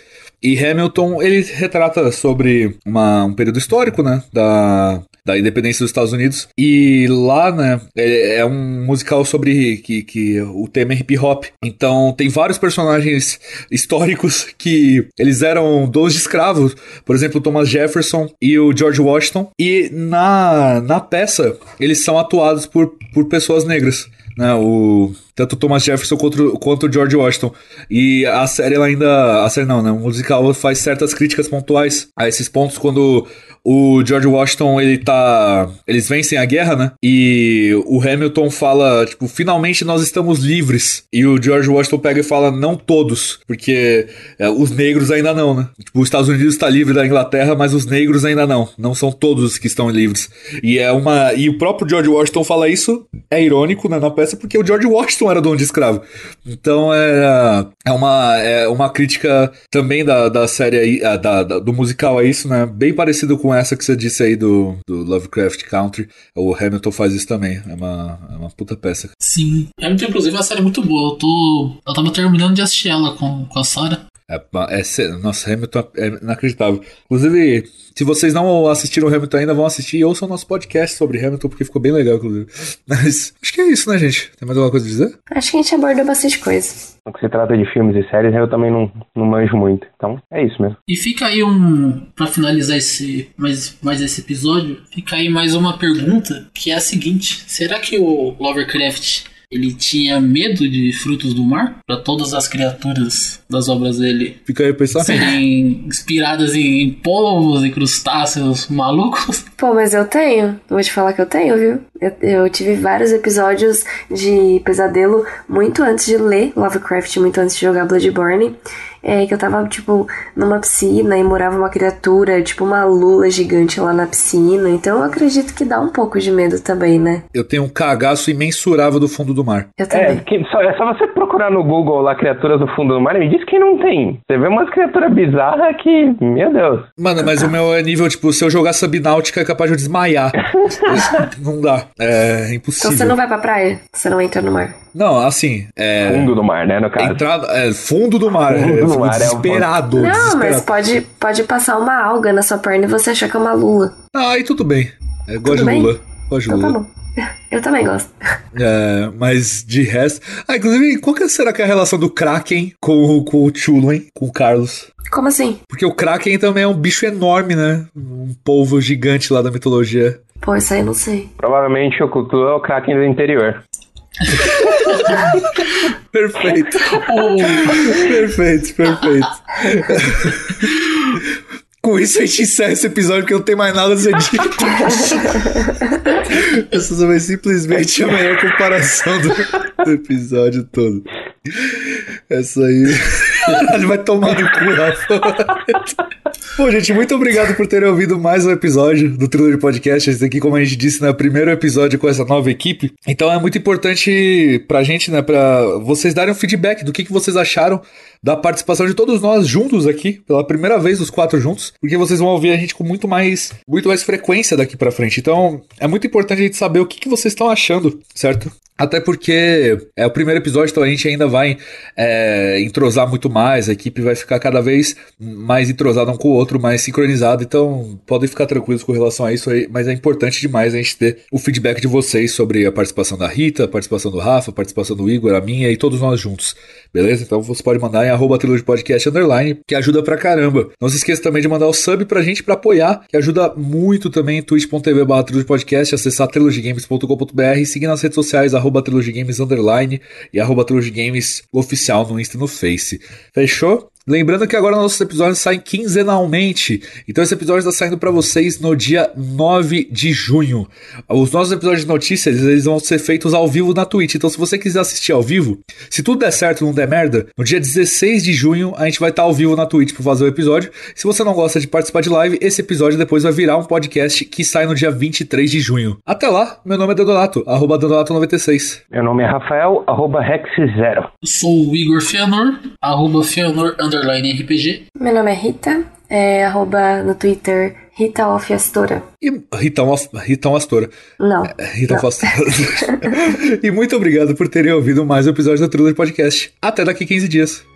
Speaker 1: E Hamilton, ele retrata sobre uma, um período histórico, né? Da, da independência dos Estados Unidos. E lá, né, é, é um musical sobre que, que o tema é hip hop. Então tem vários personagens históricos que eles eram donos de escravos. Por exemplo, Thomas Jefferson e o George Washington. E na, na peça, eles são atuados por, por pessoas negras. Né, o, tanto Thomas Jefferson quanto, quanto George Washington. E a série ela ainda. A série não, né? O musical faz certas críticas pontuais a esses pontos quando o George Washington, ele tá. Eles vencem a guerra, né? E o Hamilton fala, tipo, finalmente nós estamos livres. E o George Washington pega e fala, não todos, porque é, os negros ainda não, né? Tipo, os Estados Unidos está livre da Inglaterra, mas os negros ainda não. Não são todos que estão livres. E é uma. E o próprio George Washington fala isso, é irônico, né, na peça, porque o George Washington era dono de escravo. Então é, é, uma, é uma crítica também da, da série aí, da, da, do musical a isso, né? Bem parecido com essa que você disse aí do, do Lovecraft Country, o Hamilton faz isso também. É uma, é uma puta peça.
Speaker 3: Sim. Hamilton, inclusive, é uma série muito boa. Eu tô. Eu tava terminando de assistir ela com, com a Sarah.
Speaker 1: É, é, nossa, Hamilton é inacreditável. Inclusive, se vocês não assistiram o Hamilton ainda, vão assistir e ouçam nosso podcast sobre Hamilton, porque ficou bem legal, inclusive. Mas acho que é isso, né, gente? Tem mais alguma coisa a dizer?
Speaker 4: Acho que a gente abordou bastante coisa.
Speaker 2: No que se trata de filmes e séries, eu também não, não manjo muito. Então, é isso mesmo.
Speaker 3: E fica aí um. Pra finalizar esse, mais, mais esse episódio, fica aí mais uma pergunta, que é a seguinte: será que o Lovecraft ele tinha medo de frutos do mar para todas as criaturas das obras dele
Speaker 1: Fica aí
Speaker 3: serem inspiradas em, em polvos e crustáceos malucos.
Speaker 4: Pô, mas eu tenho. Vou te falar que eu tenho, viu? Eu, eu tive vários episódios de pesadelo muito antes de ler Lovecraft, muito antes de jogar Bloodborne. É, que eu tava, tipo, numa piscina e morava uma criatura, tipo uma lula gigante lá na piscina. Então eu acredito que dá um pouco de medo também, né?
Speaker 1: Eu tenho um cagaço imensurável do fundo do mar.
Speaker 4: Eu
Speaker 2: É,
Speaker 4: também.
Speaker 2: que só, é só você procurar no Google lá criaturas do fundo do mar e me diz que não tem. Você vê umas criaturas bizarras que, meu Deus.
Speaker 1: Mano, mas o meu é nível, tipo, se eu jogar subnáutica é capaz de eu desmaiar. Não dá. É impossível.
Speaker 4: Então você não vai pra praia, você não entra no mar.
Speaker 1: Não, assim, é.
Speaker 2: Fundo do mar, né, no caso.
Speaker 1: Entrada, é, fundo do mar.
Speaker 2: Fundo
Speaker 1: eu
Speaker 2: do
Speaker 1: fico
Speaker 2: mar, é um
Speaker 1: desesperado.
Speaker 4: Não,
Speaker 1: desesperado.
Speaker 4: mas pode, pode passar uma alga na sua perna e você achar que é uma lula.
Speaker 1: Ah, aí tudo bem. É, gosto
Speaker 4: Tudo
Speaker 1: de
Speaker 4: bem?
Speaker 1: Lula. Gosto de
Speaker 4: Então tá
Speaker 1: Lula.
Speaker 4: bom. Eu também gosto.
Speaker 1: É, mas de resto. Ah, inclusive, qual que será que é a relação do Kraken com, com o Chulo, hein? Com o Carlos?
Speaker 4: Como assim?
Speaker 1: Porque o Kraken também é um bicho enorme, né? Um polvo gigante lá da mitologia.
Speaker 4: Pô, isso aí eu não sei.
Speaker 2: Provavelmente o Cthulhu é o Kraken do interior.
Speaker 1: Perfeito.
Speaker 3: O-
Speaker 1: perfeito, perfeito. Com isso a gente encerra esse episódio porque não tem mais nada a ser dito. Essa foi simplesmente a melhor comparação do, do episódio todo. Essa aí. Ele vai tomar no cu, Rafa. Bom, gente, muito obrigado por terem ouvido mais um episódio do Thriller de Podcast. Esse aqui, como a gente disse, né, é o primeiro episódio com essa nova equipe. Então é muito importante pra gente, né, pra vocês darem um feedback do que, que vocês acharam da participação de todos nós juntos aqui, pela primeira vez os quatro juntos, porque vocês vão ouvir a gente com muito mais, muito mais frequência daqui pra frente. Então, é muito importante a gente saber o que, que vocês estão achando, certo? Até porque é o primeiro episódio, então a gente ainda vai é, entrosar muito mais, a equipe vai ficar cada vez mais entrosada um com o outro, mais sincronizada, então podem ficar tranquilos com relação a isso aí, mas é importante demais a gente ter o feedback de vocês sobre a participação da Rita, a participação do Rafa, a participação do Igor, a minha e todos nós juntos, beleza? Então você pode mandar em arroba podcast underline, que ajuda pra caramba. Não se esqueça também de mandar o sub pra gente pra apoiar, que ajuda muito também, twitch.tv barra podcast, acessar trilogygames.com.br seguir nas redes sociais, arroba Trilogy Games underline e arroba Trilogy Games oficial no Insta e no Face. Fechou? Lembrando que agora nossos episódios saem quinzenalmente. Então esse episódio está saindo para vocês no dia 9 de junho. Os nossos episódios de notícias, eles vão ser feitos ao vivo na Twitch. Então se você quiser assistir ao vivo, se tudo der certo e não der merda, no dia 16 de junho a gente vai estar ao vivo na Twitch para fazer o episódio. Se você não gosta de participar de live, esse episódio depois vai virar um podcast que sai no dia 23 de junho. Até lá, meu nome é Dodonato, arroba Dodonato96.
Speaker 2: Meu nome é Rafael, arroba Rex0.
Speaker 3: Eu sou o Igor Fianor, arroba Fianor underline RPG.
Speaker 4: Meu nome é Rita, é arroba no Twitter Rita Alfiastora.
Speaker 1: E Ritão, Ritão Astora.
Speaker 4: Não.
Speaker 1: Rita
Speaker 4: Não.
Speaker 1: Astora. e muito obrigado por terem ouvido mais um episódio do Thriller Podcast. Até daqui 15 dias.